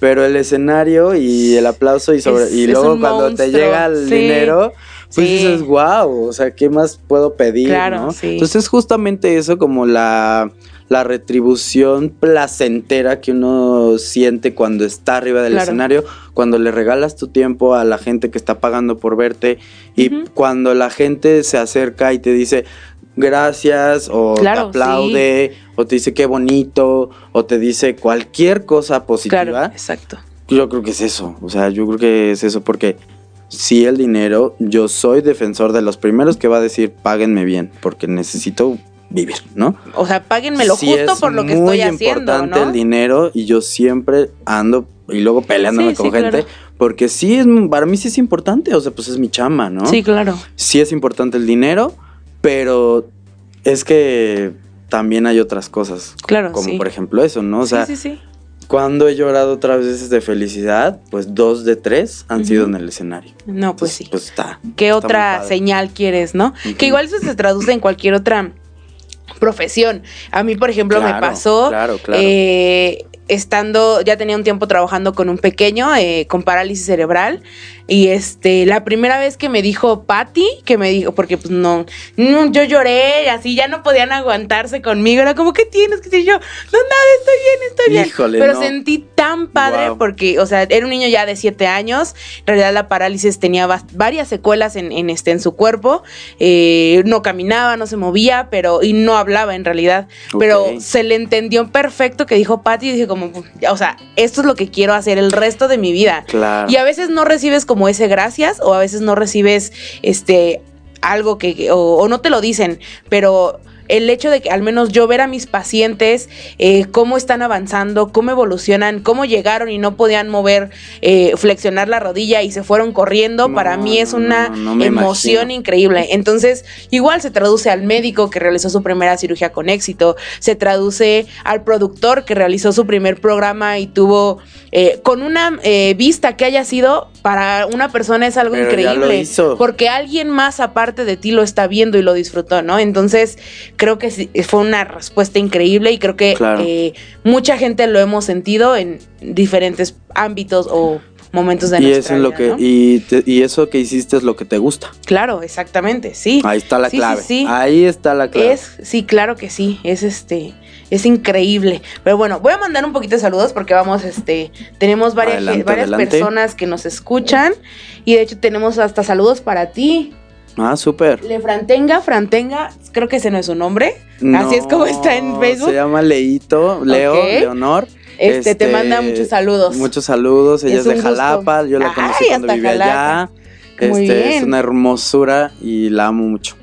Pero el escenario y el aplauso y sobre Es- y luego cuando te llega el sí. dinero, pues Sí. dices, wow, o sea, ¿qué más puedo pedir? Claro. Entonces es justamente eso como la, la retribución placentera que uno siente cuando está arriba del Claro. escenario, cuando le regalas tu tiempo a la gente que está pagando por verte y cuando la gente se acerca y te dice gracias o Claro, te aplaude o te dice qué bonito o te dice cualquier cosa positiva. Claro, exacto. Yo creo que es eso, o sea, yo creo que es eso porque sí el dinero, yo soy defensor de los primeros que va a decir páguenme bien porque necesito vivir, ¿no? O sea, páguenmelo Sí justo es por lo que estoy haciendo, importante ¿no? el dinero y yo siempre ando y luego peleándome Sí, con sí, gente claro. porque sí es para mí sí es importante, o sea, pues es mi chama, ¿no? Sí, claro. sí es importante el dinero, pero es que también hay otras cosas. Claro, Como sí. por ejemplo eso, ¿no? O sea, sí, sí, sí. cuando he llorado otras veces de felicidad, pues dos de tres han sido en el escenario. No, pues Entonces, sí. Pues está. ¿Qué está otra señal quieres, no? Que igual eso se traduce en cualquier otra profesión. A mí, por ejemplo, me pasó claro, claro. eh, estando, ya tenía un tiempo trabajando con un pequeño eh, con parálisis cerebral. Y este, la primera vez que me dijo Patty, que me dijo, porque pues no, no, yo lloré, así ya no podían aguantarse conmigo. Era como, ¿qué tienes? que yo? No, nada, estoy bien, estoy bien. Híjole, Pero no. sentí tan padre porque, o sea, era un niño ya de 7 años. En realidad la parálisis tenía varias secuelas en, en este, en su cuerpo. Eh, no caminaba, no se movía, pero, y no hablaba en realidad. Pero se le entendió perfecto que dijo Patty y dije como, o sea, esto es lo que quiero hacer el resto de mi vida. Claro. Y a veces no recibes como ese gracias o a veces no recibes este algo que o, o no te lo dicen, pero el hecho de que al menos yo ver a mis pacientes eh, cómo están avanzando, cómo evolucionan, cómo llegaron y no podían mover, eh, flexionar la rodilla y se fueron corriendo, No, para mí es una no, no me emoción imagino. increíble. Entonces, igual se traduce al médico que realizó su primera cirugía con éxito, se traduce al productor que realizó su primer programa y tuvo eh, con una vista que haya sido para una persona es algo Pero increíble. Porque alguien más aparte de ti lo está viendo y lo disfrutó, ¿no? Entonces, creo que sí, fue una respuesta increíble y creo que Claro. eh, mucha gente lo hemos sentido en diferentes ámbitos o momentos de y nuestra es lo vida, que ¿no? y, te- y eso que hiciste es lo que te gusta. Claro, exactamente, sí. Ahí está la Sí, sí, clave. sí. Ahí está la clave. Es, sí, claro que sí, es este, es increíble. Pero bueno, voy a mandar un poquito de saludos porque vamos, este, tenemos varias, Adelante, varias adelante. personas que nos escuchan y de hecho tenemos hasta saludos para ti. Ah, súper. Le Frantenga, Frantenga, creo que ese no es su nombre. Así es como está en Facebook. Se llama Leito, Leo. Leonor. Este, te manda muchos saludos. Muchos saludos. Ella Es es, de gusto. Jalapa. Yo la Ay, conocí cuando hasta vivía allá. Jalapa. Este, es una hermosura y la amo mucho.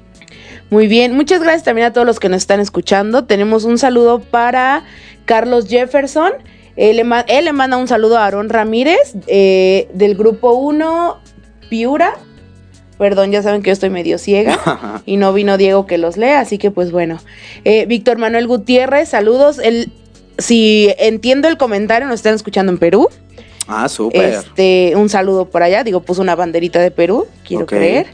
Muy bien, muchas gracias también a todos los que nos están escuchando. Tenemos un saludo para Carlos Jefferson. Él le, ma- él le manda un saludo a Aarón Ramírez eh, del grupo 1 Piura. Perdón, ya saben que yo estoy medio ciega y no vino Diego que los lea, así que pues bueno. Eh, Víctor Manuel Gutiérrez, saludos. El, si entiendo el comentario, nos están escuchando en Perú. Ah, súper. Este, un saludo por allá. Digo, puso una banderita de Perú, quiero creer.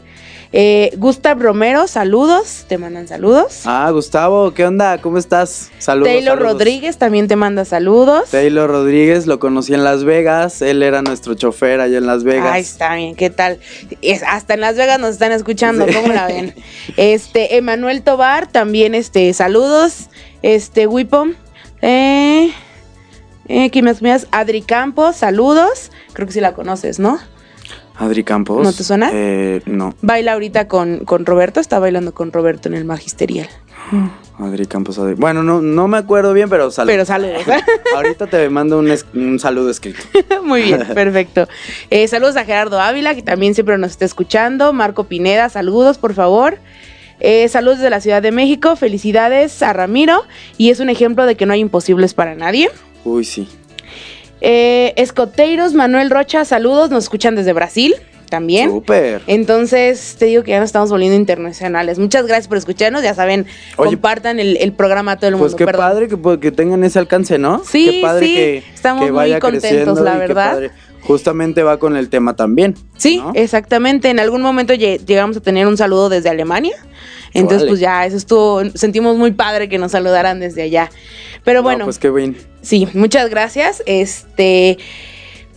Eh, Gustav Romero, saludos. Te mandan saludos. Ah, Gustavo, ¿qué onda? ¿Cómo estás? Saludos. Taylor saludos. Rodríguez también te manda saludos. Taylor Rodríguez, lo conocí en Las Vegas. Él era nuestro chofer allá en Las Vegas. Ahí está bien, ¿qué tal? Es- hasta en Las Vegas nos están escuchando, Sí. ¿cómo la ven? Este, Emanuel Tobar, también este, saludos. Este, Wipo. Eh, eh, ¿quién más? ¿Quién más? Adri Campos, saludos. Creo que sí la conoces, ¿no? Adri Campos. ¿No te suena? Eh, no. Baila ahorita con, con Roberto, está bailando con Roberto en el magisterial. Adri Campos. Adri- Bueno, no, no me acuerdo bien, pero saludos. Pero saludos. Ahorita te mando un, es- un saludo escrito. Muy bien, perfecto. Eh, saludos a Gerardo Ávila, que también siempre nos está escuchando. Marco Pineda, saludos, por favor. Eh, saludos de la Ciudad de México, felicidades a Ramiro. Y es un ejemplo de que no hay imposibles para nadie. Uy, sí. Eh, Escoteiros, Manuel Rocha, saludos, nos escuchan desde Brasil también. Súper. Entonces, te digo que ya nos estamos volviendo internacionales. Muchas gracias por escucharnos. Ya saben, Oye, compartan el, el programa a todo el mundo. Pues qué Perdón. padre que, pues, que tengan ese alcance, ¿no? Sí, qué padre sí, que, estamos que muy contentos, la verdad. Justamente va con el tema también. Sí, ¿no? exactamente. En algún momento lle- llegamos a tener un saludo desde Alemania. Entonces, Órale. pues ya, eso estuvo, sentimos muy padre que nos saludaran desde allá. Pero No, bueno, pues qué bien. sí, muchas gracias. Este,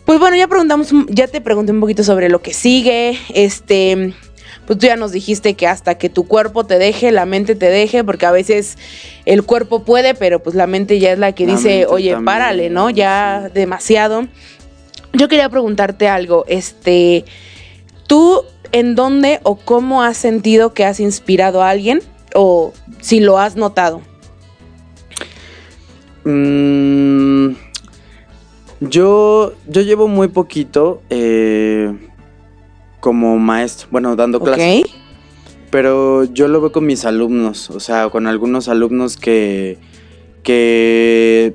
pues bueno, ya preguntamos, un- ya te pregunté un poquito sobre lo que sigue. Este, pues tú ya nos dijiste que hasta que tu cuerpo te deje, la mente te deje, porque a veces el cuerpo puede, pero pues la mente ya es la que La dice, oye, también, párale, ¿no? Ya demasiado. Yo quería preguntarte algo, este, ¿tú en dónde o cómo has sentido que has inspirado a alguien o si lo has notado? Mm, yo, yo llevo muy poquito eh, como maestro, bueno, dando clases. ¿Ok? Pero yo lo veo con mis alumnos, o sea, con algunos alumnos que, que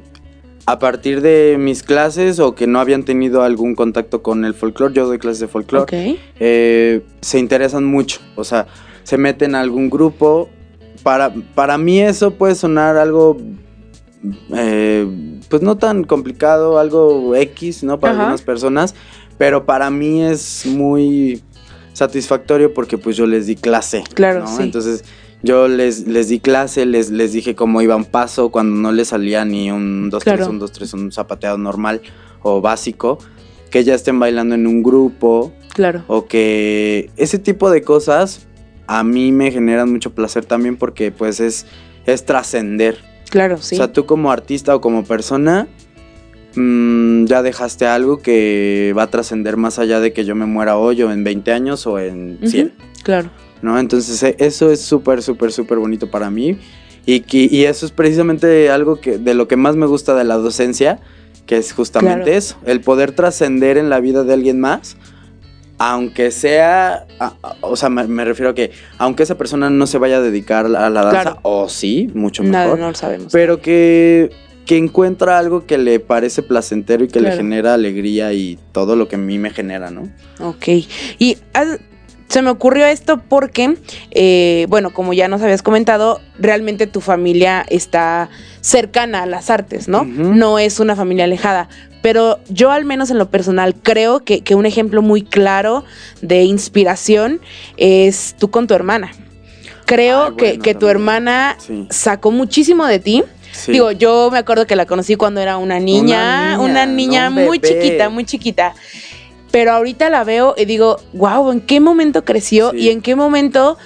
a partir de mis clases o que no habían tenido algún contacto con el folclore, yo doy clases de folclore, Ok. eh, se interesan mucho, o sea, se meten a algún grupo. Para, para mí eso puede sonar algo, eh, pues no tan complicado, algo X, ¿no? Para Ajá. algunas personas, pero para mí es muy satisfactorio porque pues yo les di clase. Claro, ¿no? sí. Entonces yo les, les di clase, les, les dije cómo iban paso cuando no les salía ni un 2, 3, Claro. un 2, 3, un zapateado normal o básico, que ya estén bailando en un grupo Claro. o que ese tipo de cosas a mí me generan mucho placer también porque pues es, es trascender. Claro, sí. O sea, tú como artista o como persona mm, ya dejaste algo que va a trascender más allá de que yo me muera hoy o en 20 años o en Ujú, 100. Claro. ¿No? Entonces eh, eso es súper, súper, súper bonito para mí. Y, y eso es precisamente algo que, de lo que más me gusta de la docencia, que es justamente Claro. eso, el poder trascender en la vida de alguien más, aunque sea, a- a- o sea, me, me refiero a que aunque esa persona no se vaya a dedicar a la danza, Claro. o sí, mucho Nada, mejor, no lo sabemos. pero que, que encuentra algo que le parece placentero y que le genera alegría y todo lo que a mí me genera, ¿no? Ok. Y ah, se me ocurrió esto porque, eh, bueno, como ya nos habías comentado, realmente tu familia está cercana a las artes, ¿no? No es una familia alejada. Pero yo al menos en lo personal creo que, que un ejemplo muy claro de inspiración es tú con tu hermana. Creo Ay, que, bueno, que tu hermana Sí. sacó muchísimo de ti. Sí. Digo, yo me acuerdo que la conocí cuando era una niña, niña, una niña, un muy chiquita, muy chiquita. Pero ahorita la veo y digo, wow, ¿en qué momento creció Sí. y en qué momento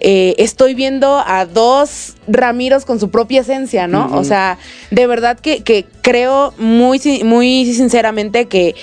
eh, estoy viendo a dos Ramiros con su propia esencia, ¿no? O sea, de verdad que, que creo muy, muy sinceramente que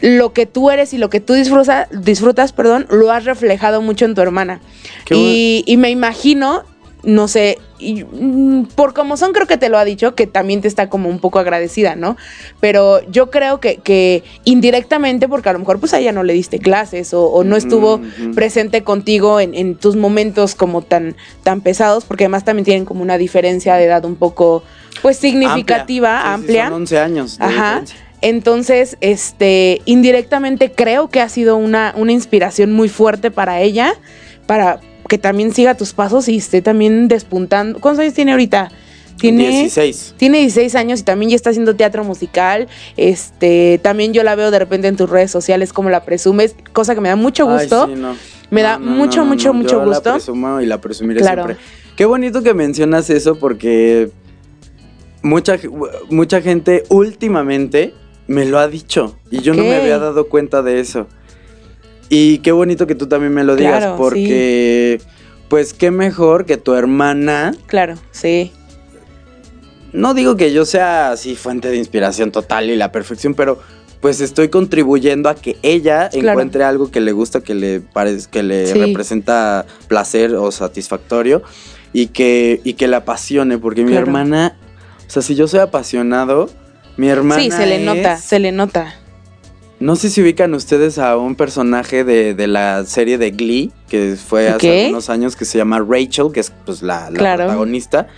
lo que tú eres y lo que tú disfrutas, disfrutas, perdón, lo has reflejado mucho en tu hermana. Qué Y, y me imagino no sé, y, mm, por como son creo que te lo ha dicho, que también te está como un poco agradecida, ¿no? Pero yo creo que, que indirectamente, porque a lo mejor pues a ella no le diste clases o, no estuvo presente contigo en, en, tus momentos como tan, tan pesados, porque además también tienen como una diferencia de edad un poco pues significativa, amplia. son 11 años. Ajá. Entonces, este, indirectamente creo que ha sido una, una inspiración muy fuerte para ella, para que también siga tus pasos y esté también despuntando. ¿Cuántos años tiene ahorita? Tiene 16. Tiene 16 años y también ya está haciendo teatro musical. Este, también yo la veo de repente en tus redes sociales como la presumes, cosa que me da mucho gusto. Me da mucho, mucho, mucho yo gusto. La presumo y la presumiré siempre. Qué bonito que mencionas eso porque mucha, mucha gente últimamente me lo ha dicho y yo no me había dado cuenta de eso. Y qué bonito que tú también me lo digas porque pues qué mejor que tu hermana. Claro, sí. No digo que yo sea así fuente de inspiración total y la perfección, pero pues estoy contribuyendo a que ella encuentre algo que le gusta, que le parece, que le representa placer o satisfactorio y que, y que la apasione, porque mi hermana, o sea, si yo soy apasionado, mi hermana. Sí, se le nota, se le nota. No sé si ubican ustedes a un personaje de, la serie de Glee, que fue hace unos años, que se llama Rachel, que es pues la, protagonista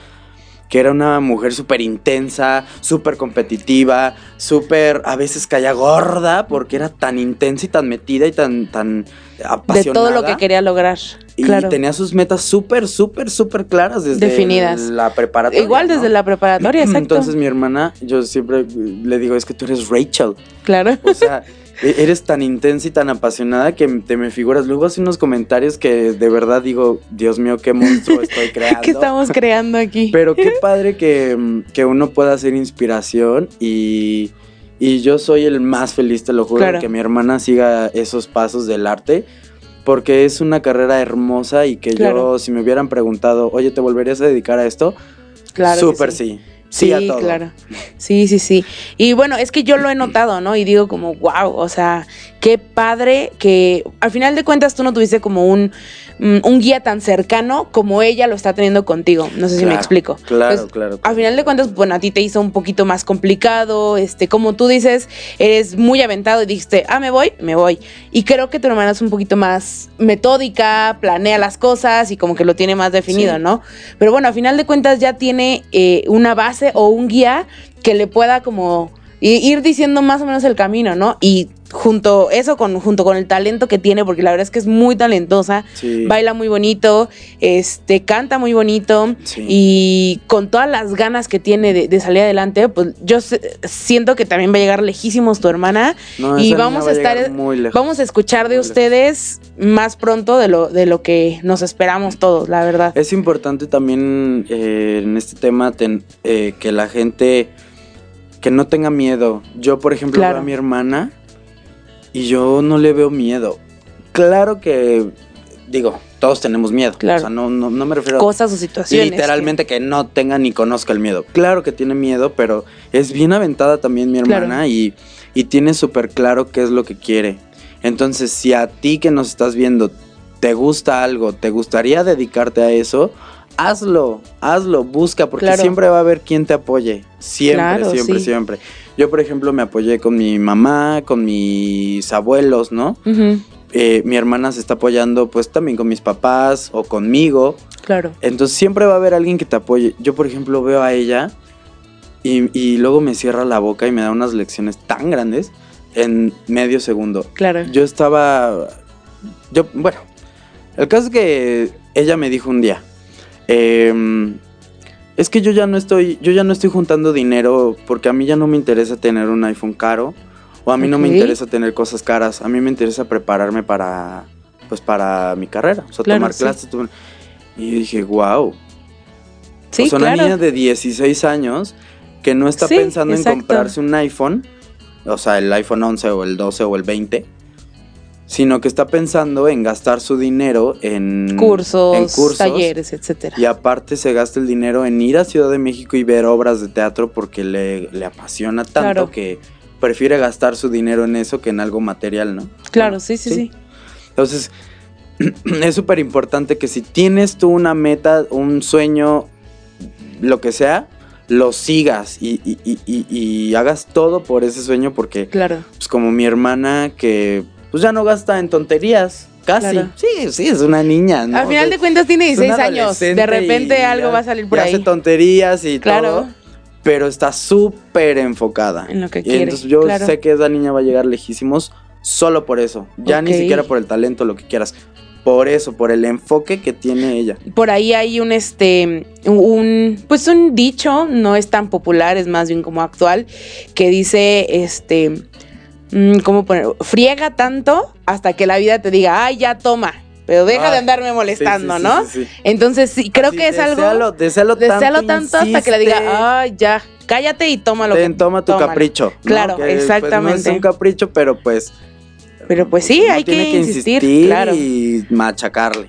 que era una mujer súper intensa, súper competitiva, súper a veces caía gorda porque era tan intensa y tan metida y tan, tan apasionada. De todo lo que quería lograr. Y tenía sus metas súper, súper, súper claras desde Definidas. la preparatoria. Igual desde la preparatoria, exacto. Entonces mi hermana, yo siempre le digo, es que tú eres Rachel. Claro. O sea, e-, eres tan intensa y tan apasionada que te me figuras. Luego hace unos comentarios que de verdad digo, Dios mío, qué monstruo estoy creando. ¿Qué estamos creando aquí? Pero qué padre que, que uno pueda hacer inspiración y... Y yo soy el más feliz, te lo juro, de que mi hermana siga esos pasos del arte porque es una carrera hermosa y que yo, si me hubieran preguntado, oye, ¿te volverías a dedicar a esto? Claro. Súper sí. Sí, claro. Sí, sí, sí. Y bueno, es que yo lo he notado, ¿no? Y digo como, wow, o sea, qué padre que al final de cuentas tú no tuviste como un un guía tan cercano como ella lo está teniendo contigo. No sé si me explico. Claro, pues, claro, Al final de cuentas, bueno, a ti te hizo un poquito más complicado. Este, como tú dices, eres muy aventado y dijiste, ah, me voy, me voy. Y creo que tu hermana es un poquito más metódica, planea las cosas y como que lo tiene más definido, ¿no? Pero bueno, al final de cuentas ya tiene eh, una base o un guía que le pueda como ir diciendo más o menos el camino, ¿no? Y junto eso con junto con el talento que tiene porque la verdad es que es muy talentosa baila muy bonito este canta muy bonito y con todas las ganas que tiene de, salir adelante pues yo siento que también va a llegar lejísimos tu hermana y vamos a, estar vamos a escuchar de ustedes más pronto de lo de lo que nos esperamos todos la verdad. Es importante también eh, en este tema eh, que la gente que no tenga miedo. Yo, por ejemplo, veo a mi hermana y yo no le veo miedo. Claro que, digo, todos tenemos miedo. Claro. O sea, no, no, me refiero a cosas o situaciones. Literalmente que... no tenga ni conozca el miedo. Claro que tiene miedo, pero es bien aventada también mi hermana y, y tiene súper claro qué es lo que quiere. Entonces, si a ti que nos estás viendo te gusta algo, te gustaría dedicarte a eso, hazlo, hazlo, busca, porque siempre va a haber quien te apoye. Siempre, siempre, siempre. Yo, por ejemplo, me apoyé con mi mamá, con mis abuelos, ¿no? Eh, mi hermana se está apoyando, pues también con mis papás o conmigo. Claro. Entonces siempre va a haber alguien que te apoye. Yo, por ejemplo, veo a ella y, y luego me cierra la boca y me da unas lecciones tan grandes en medio segundo. Claro. Yo estaba. Yo, bueno, el caso es que ella me dijo un día, eh, es que yo ya no estoy, yo ya no estoy juntando dinero porque a mí ya no me interesa tener un iPhone caro o a mí no me interesa tener cosas caras, a mí me interesa prepararme para, pues para mi carrera, o sea, tomar clases. Y dije, wow. Sí, o sea, una niña de 16 años que no está pensando en comprarse un iPhone, o sea, el iPhone 11 o el 12 o el 20, sino que está pensando en gastar su dinero en cursos, talleres, etcétera. Y aparte se gasta el dinero en ir a Ciudad de México y ver obras de teatro porque le, apasiona tanto que prefiere gastar su dinero en eso que en algo material, ¿no? Claro, sí, sí, sí, Entonces, es súper importante que si tienes tú una meta, un sueño, lo que sea, lo sigas y, y- y- y- y hagas todo por ese sueño porque, Claro. pues como mi hermana que pues ya no gasta en tonterías, casi. Claro. Sí, sí, es una niña, ¿no? Al final O sea, de cuentas tiene es una 16 años. De repente algo ya- va a salir por ahí. hace tonterías y Claro. todo. Pero está súper enfocada. En lo que Y quiere, Entonces yo claro. sé que esa niña va a llegar lejísimos solo por eso. Ya ni siquiera por el talento, lo que quieras. Por eso, por el enfoque que tiene ella. Por ahí hay un este un pues un dicho, no es tan popular, es más bien como actual, que dice este ¿cómo poner? Friega tanto hasta que la vida te diga, "Ay, ya toma." Pero deja Ay, de andarme molestando, sí, sí, ¿no? sí. Entonces, sí, creo Así, que es algo deséalo, deséalo, deséalo tanto, tanto hasta que le diga, insiste. "Ay, ya, cállate y tómalo." Ten, toma tu tómalo". capricho. ¿no? Claro, Que, pues, exactamente. no es un capricho, pero pues. Pero pues sí, hay que insistir, insistir claro. Y machacarle.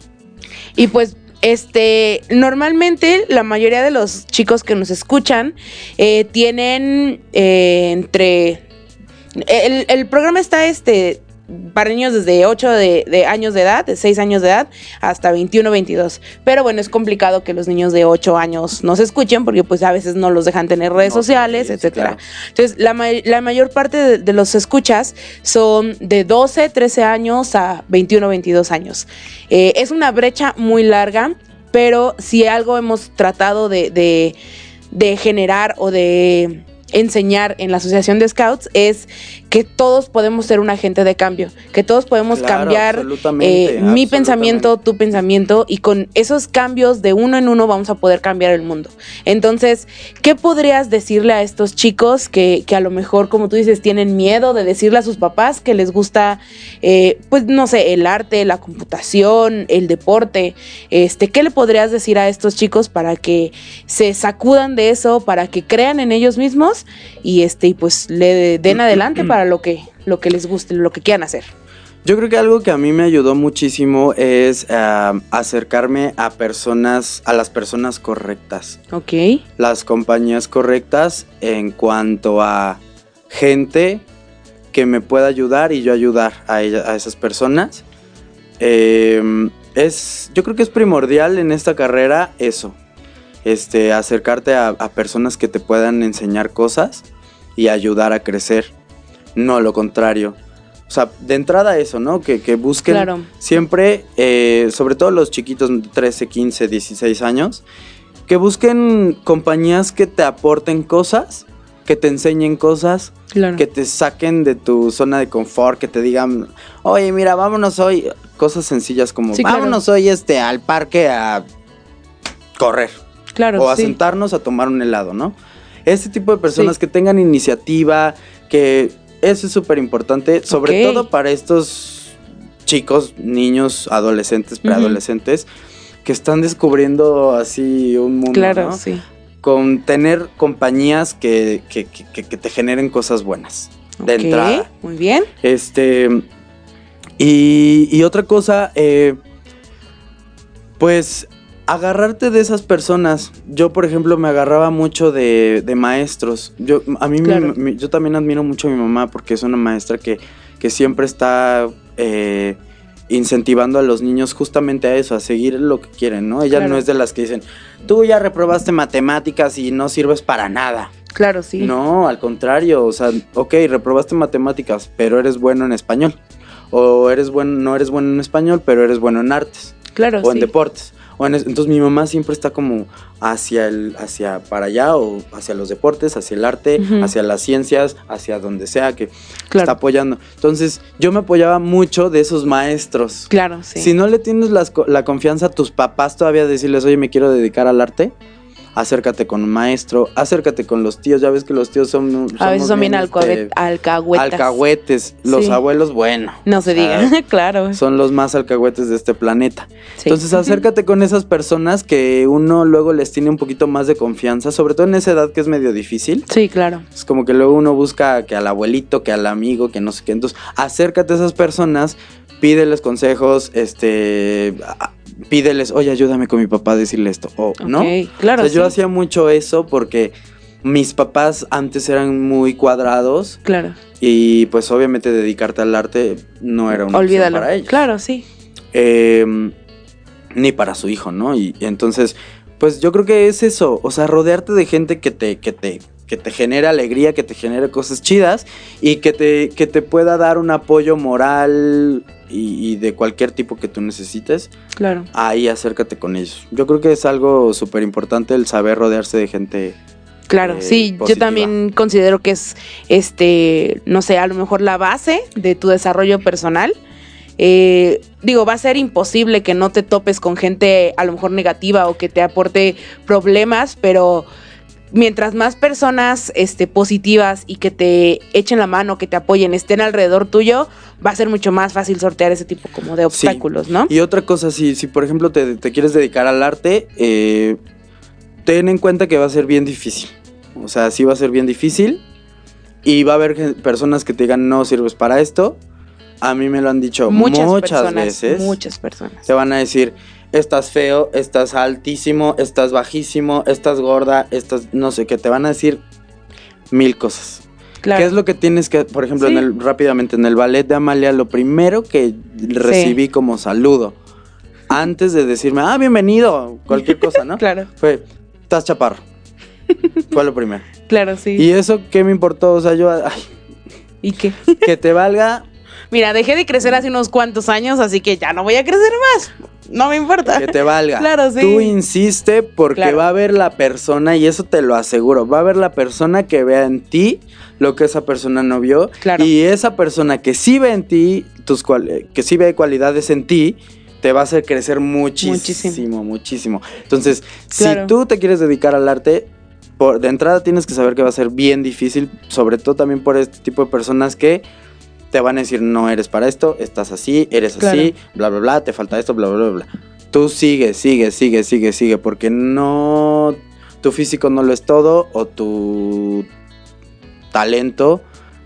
Y pues, este, normalmente la mayoría de los chicos que nos escuchan eh, tienen eh, entre... El, el programa está este para niños desde 8 de, de años de edad, de 6 años de edad, hasta 21, 22. Pero bueno, es complicado que los niños de 8 años nos escuchen porque pues a veces no los dejan tener redes Ok, sociales, sí, etcétera. claro. Entonces, la, la mayor parte de, de los escuchas son de 12, 13 años a 21, 22 años. Eh, es una brecha muy larga, pero si algo hemos tratado de- de generar o de enseñar en la Asociación de Scouts es que todos podemos ser un agente de cambio, que todos podemos Claro, cambiar absolutamente, eh, mi pensamiento, tu pensamiento y con esos cambios de uno en uno vamos a poder cambiar el mundo. Entonces, ¿qué podrías decirle a estos chicos que, que a lo mejor, como tú dices, tienen miedo de decirle a sus papás que les gusta, eh, pues no sé, el arte, la computación, el deporte? Este, ¿Qué le podrías decir a estos chicos para que se sacudan de eso, para que crean en ellos mismos y este, y pues le den adelante para lo que, lo que les guste, lo que quieran hacer? Yo creo que algo que a mí me ayudó muchísimo es ah, acercarme a personas, a las personas correctas. Ok. Las compañías correctas en cuanto a gente que me pueda ayudar y yo ayudar a, ella- a esas personas. Eh, es, yo creo que es primordial en esta carrera eso. Este, acercarte a, a personas que te puedan enseñar cosas y ayudar a crecer. No lo contrario. O sea, de entrada eso, ¿no? Que, que busquen Claro. siempre, eh, sobre todo los chiquitos de 13, 15, 16 años, que busquen compañías que te aporten cosas, que te enseñen cosas, Claro. que te saquen de tu zona de confort, que te digan, oye, mira, vámonos hoy, cosas sencillas como, Sí, claro. vámonos hoy este, al parque a correr Claro, o a sí. sentarnos a tomar un helado, ¿no? Este tipo de personas Sí. que tengan iniciativa, que eso es súper importante, sobre todo para estos chicos, niños, adolescentes, preadolescentes, que están descubriendo así un mundo, Claro, ¿no? sí. Con tener compañías que, que- que- te generen cosas buenas de entrada. Muy bien. Este. Y, y otra cosa, eh, pues agarrarte de esas personas. Yo, por ejemplo, me agarraba mucho de, de maestros. Yo, a mí, mi- yo también admiro mucho a mi mamá porque es una maestra que, que siempre está eh, incentivando a los niños justamente a eso, a seguir lo que quieren, ¿no? Ella Claro. no es de las que dicen, tú ya reprobaste matemáticas y no sirves para nada. Claro, sí. No, al contrario, o sea, ok, reprobaste matemáticas, pero eres bueno en español. O eres bueno, no eres bueno en español, pero eres bueno en artes. Claro, o en sí. deportes. O en es- entonces mi mamá siempre está como hacia el, hacia para allá, o hacia los deportes, hacia el arte, hacia las ciencias, hacia donde sea que Claro. está apoyando. Entonces, yo me apoyaba mucho de esos maestros. Claro, sí. Si no le tienes las la confianza a tus papás todavía de decirles, oye, me quiero dedicar al arte, acércate con un maestro, acércate con los tíos. Ya ves que los tíos son. a veces son bien este, alcahuetas. alcahuetes. Los Sí. abuelos, bueno. No se diga, claro. Son los más alcahuetes de este planeta. Sí. Entonces acércate con esas personas que uno luego les tiene un poquito más de confianza, sobre todo en esa edad que es medio difícil. Sí, claro. Es como que luego uno busca que al abuelito, que al amigo, que no sé qué. Entonces, acércate a esas personas, pídeles consejos, este, pídeles, oye, ayúdame con mi papá a decirle esto, o no. Claro. O sea, yo hacía mucho eso porque mis papás antes eran muy cuadrados Claro. y pues obviamente dedicarte al arte no era una opción Olvídalo. para ellos. Claro, sí. em, ni para su hijo, ¿no? Y, y entonces, pues yo creo que es eso, o sea, rodearte de gente que te, que te, que te genere alegría, que te genere cosas chidas y que te, que te pueda dar un apoyo moral y, y de cualquier tipo que tú necesites. Claro. Ahí acércate con ellos. Yo creo que es algo súper importante el saber rodearse de gente. Claro, eh, sí, yo también considero que es, este, no sé, a lo mejor la base de tu desarrollo personal. Eh, digo, va a ser imposible que no te topes con gente a lo mejor negativa o que te aporte problemas, pero mientras más personas este, positivas y que te echen la mano, que te apoyen, estén alrededor tuyo, va a ser mucho más fácil sortear ese tipo como de Sí. obstáculos, ¿no? Y otra cosa, si, si por ejemplo te, te quieres dedicar al arte, eh, ten en cuenta que va a ser bien difícil. O sea, sí va a ser bien difícil. Y va a haber personas que te digan, no sirves para esto. A mí me lo han dicho muchas, personas, veces. muchas personas. Te van a decir, estás feo, estás altísimo, estás bajísimo, estás gorda, estás no sé qué. Te van a decir mil cosas. Claro. ¿Qué es lo que tienes que, por ejemplo, en el, rápidamente, en el ballet de Amalia, lo primero que recibí como saludo, antes de decirme, ah, bienvenido, cualquier cosa, ¿no? Claro, Fue, estás chaparro. Fue lo primero. claro, sí. Y eso, ¿qué me importó? O sea, yo, ay, ¿Y qué? que te valga, Mira, dejé de crecer hace unos cuantos años, así que ya no voy a crecer más. No me importa. que te valga. Claro, sí. Tú insiste porque Claro. va a haber la persona, y eso te lo aseguro, va a haber la persona que vea en ti lo que esa persona no vio. Claro. Y esa persona que sí ve en ti, tus cual- eh, que sí ve cualidades en ti, te va a hacer crecer muchísimo, Muchísimo. muchísimo. Entonces, Claro. si tú te quieres dedicar al arte, por, de entrada tienes que saber que va a ser bien difícil, sobre todo también por este tipo de personas que te van a decir, no eres para esto, estás así, eres Claro. así, bla, bla, bla, te falta esto, bla, bla, bla. Tú sigue, sigue, sigue, sigue, sigue, porque no, tu físico no lo es todo, o tu talento,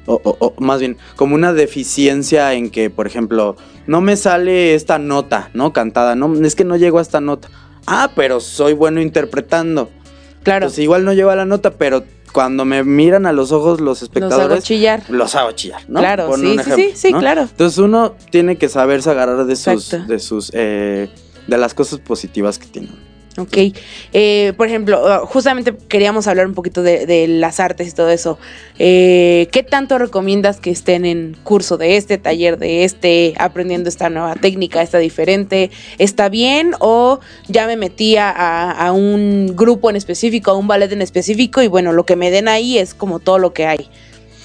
o, o- o más bien, como una deficiencia en que, por ejemplo, no me sale esta nota, ¿no? Cantada, no, es que no llego a esta nota. Ah, pero soy bueno interpretando. Claro, Pues igual no llevo a la nota, pero cuando me miran a los ojos los los hago espectadores, chillar. los hago chillar, ¿no? Claro, Pon sí, sí, ejemplo, sí, sí, ¿no? claro. Entonces uno tiene que saberse agarrar de sus, Exacto. de sus, eh, de las cosas positivas que tienen. Ok. Eh, por ejemplo, justamente queríamos hablar un poquito de, de las artes y todo eso. Eh, ¿Qué tanto recomiendas que estén en curso de este, taller de este, aprendiendo esta nueva técnica, esta diferente? ¿Está bien o ya me metí a, a un grupo en específico, a un ballet en específico y bueno, lo que me den ahí es como todo lo que hay?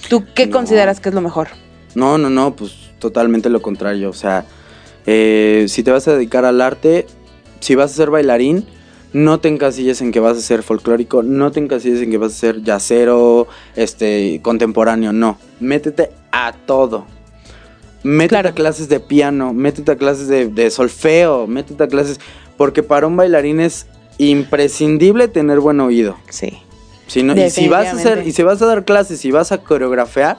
¿Tú qué No. consideras que es lo mejor? No, no, no, pues totalmente lo contrario. O sea, eh, si te vas a dedicar al arte, si vas a ser bailarín, no te encasilles en que vas a ser folclórico, no te encasilles en que vas a ser yacero, este, contemporáneo, no. Métete a todo. Métete Claro. a clases de piano, métete a clases de, de solfeo, métete a clases. Porque para un bailarín es imprescindible tener buen oído. Sí. Si no- y si vas a hacer, y si vas a dar clases y vas a coreografiar,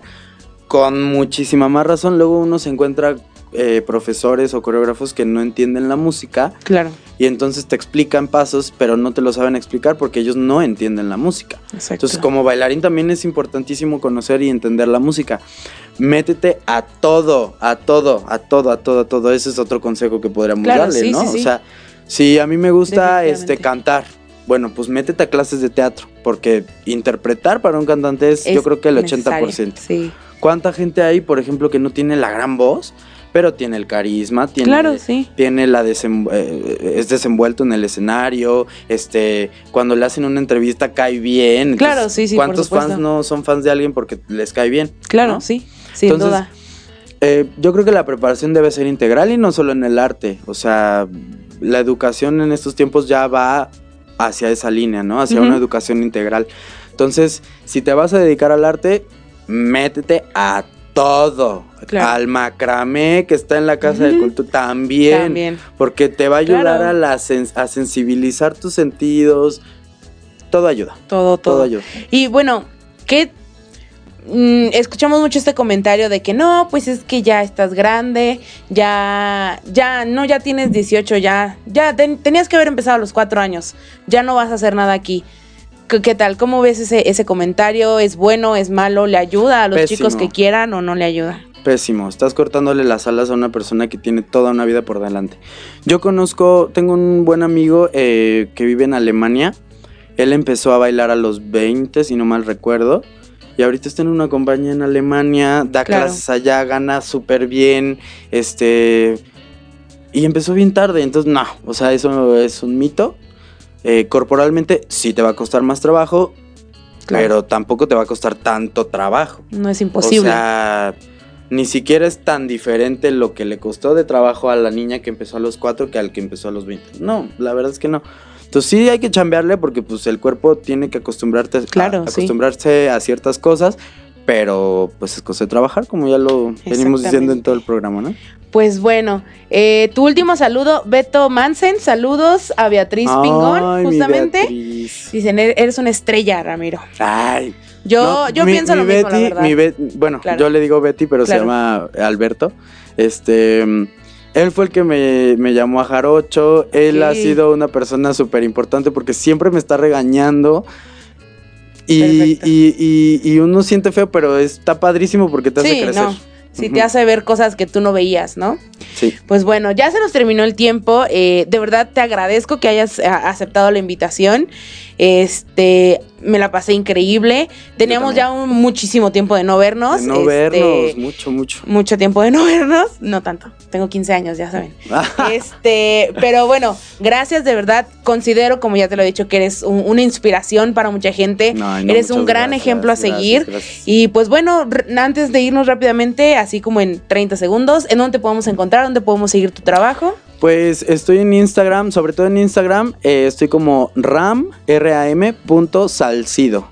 con muchísima más razón, luego uno se encuentra eh, profesores o coreógrafos que no entienden la música Claro, y entonces te explican pasos, pero no te lo saben explicar porque ellos no entienden la música. exacto. Entonces, como bailarín también es importantísimo conocer y entender la música. Métete a todo, a todo, a todo, a todo, a todo. Ese es otro consejo que podríamos Claro, darle, sí, ¿no? sí, sí. O sea, si a mí me gusta este cantar, bueno, pues métete a clases de teatro, porque interpretar para un cantante es, Es yo creo que el necesario. 80%. Sí. ¿Cuánta gente hay, por ejemplo, que no tiene la gran voz, pero tiene el carisma, tiene Claro, sí. tiene la desem- eh, es desenvuelto en el escenario, este, cuando le hacen una entrevista cae bien. Entonces, Claro, sí, sí, ¿Cuántos fans no son fans de alguien porque les cae bien? Claro, ¿no? sí, sin Entonces, duda. Eh, yo creo que la preparación debe ser integral y no solo en el arte. O sea, la educación en estos tiempos ya va hacia esa línea, ¿no? Hacia una educación integral. Entonces, si te vas a dedicar al arte, métete a todo. Claro. Al macramé que está en la Casa de. Cultura también. También. Porque te va a ayudar Claro. a, la sen- a sensibilizar tus sentidos. Todo ayuda. Todo, Todo todo. ayuda. Y bueno, ¿qué? Mm, escuchamos mucho este comentario de que no, pues es que ya estás grande, ya, ya, no, ya tienes 18, ya, ya ten- tenías que haber empezado a los cuatro años, ya no vas a hacer nada aquí. ¿Qué, tal? ¿Cómo ves ese, ese comentario? ¿Es bueno? ¿Es malo? ¿Le ayuda a los Pésimo. chicos que quieran o no le ayuda? pésimo. Estás cortándole las alas a una persona que tiene toda una vida por delante. Yo conozco, tengo un buen amigo eh, que vive en Alemania. Él empezó a bailar a los 20, si no mal recuerdo. Y ahorita está en una compañía en Alemania, da clases allá, gana súper bien, este... Y empezó bien tarde, entonces no, o sea, eso es un mito. Eh, corporalmente sí te va a costar más trabajo, pero tampoco te va a costar tanto trabajo. No es imposible. O sea, ni siquiera es tan diferente lo que le costó de trabajo a la niña que empezó a los 4 que al que empezó a los 20. No, la verdad es que no. Entonces sí hay que chambearle porque pues el cuerpo tiene que acostumbrarte claro, acostumbrarse a ciertas cosas, pero pues es cosa de trabajar, como ya lo venimos diciendo en todo el programa, ¿no? Pues bueno, eh, tu último saludo, Beto Mansen, saludos a Beatriz Pingón, justamente. Dicen, e-, eres una estrella, Ramiro. Ay. Yo, yo pienso lo mismo, la verdad. bueno, yo le digo Betty, pero se llama Alberto. Este él fue el que me, llamó a Jarocho. Él ha sido una persona súper importante porque siempre me está regañando. Y, y, uno siente feo, pero está padrísimo porque te hace crecer. Sí, te hace ver cosas que tú no veías, ¿no? Sí. Pues bueno, ya se nos terminó el tiempo. Eh, de verdad te agradezco que hayas aceptado la invitación. Este, me la pasé increíble. Teníamos ya un muchísimo tiempo de no vernos. De no vernos, este, mucho, mucho. Mucho tiempo de no vernos. No tanto. Tengo 15 años, ya saben. este, pero bueno, gracias de verdad. Considero, como ya te lo he dicho, que eres una inspiración para mucha gente. eres un gran ejemplo a seguir. Y pues bueno, antes de irnos rápidamente, así como en 30 segundos, ¿en dónde te podemos encontrar? ¿Dónde podemos seguir tu trabajo? Pues estoy en Instagram, sobre todo en Instagram, eh, estoy como ram, R-A-M, punto salcido.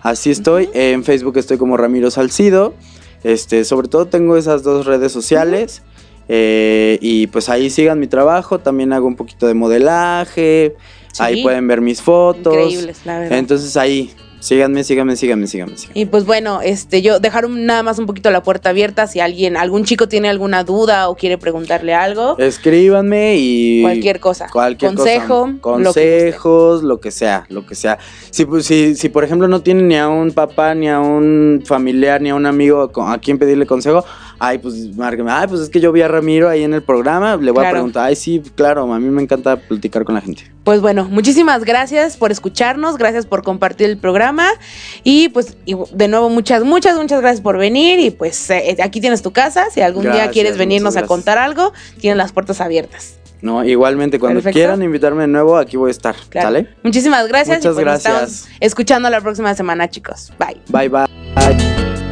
Así estoy, en Facebook estoy como Ramiro Salcido. Este, sobre todo tengo esas dos redes sociales. Eh, y pues ahí sigan mi trabajo, también hago un poquito de modelaje, ahí pueden ver mis fotos. Increíbles, la verdad. Entonces ahí, Síganme, síganme, síganme, síganme, Y pues bueno, este, yo dejar nada más un poquito la puerta abierta si alguien, algún chico tiene alguna duda o quiere preguntarle algo. Escríbanme y cualquier cosa. Cualquier consejo, consejos, lo que, sea, lo que sea. Si, pues, si, si por ejemplo no tienen ni a un papá, ni a un familiar, ni a un amigo a quien pedirle consejo, ay, pues márqueme, ay, pues es que yo vi a Ramiro ahí en el programa, le voy a preguntar, ay, sí, claro, a mí me encanta platicar con la gente. Pues bueno, muchísimas gracias por escucharnos, gracias por compartir el programa y pues de nuevo muchas, muchas, muchas gracias por venir y pues eh, aquí tienes tu casa, si algún día quieres venirnos a contar algo, tienes las puertas abiertas. No, igualmente, cuando quieran invitarme de nuevo, aquí voy a estar. ¿Sale? Muchísimas gracias. Muchas y pues gracias. escuchando la próxima semana, chicos. Bye. Bye, bye.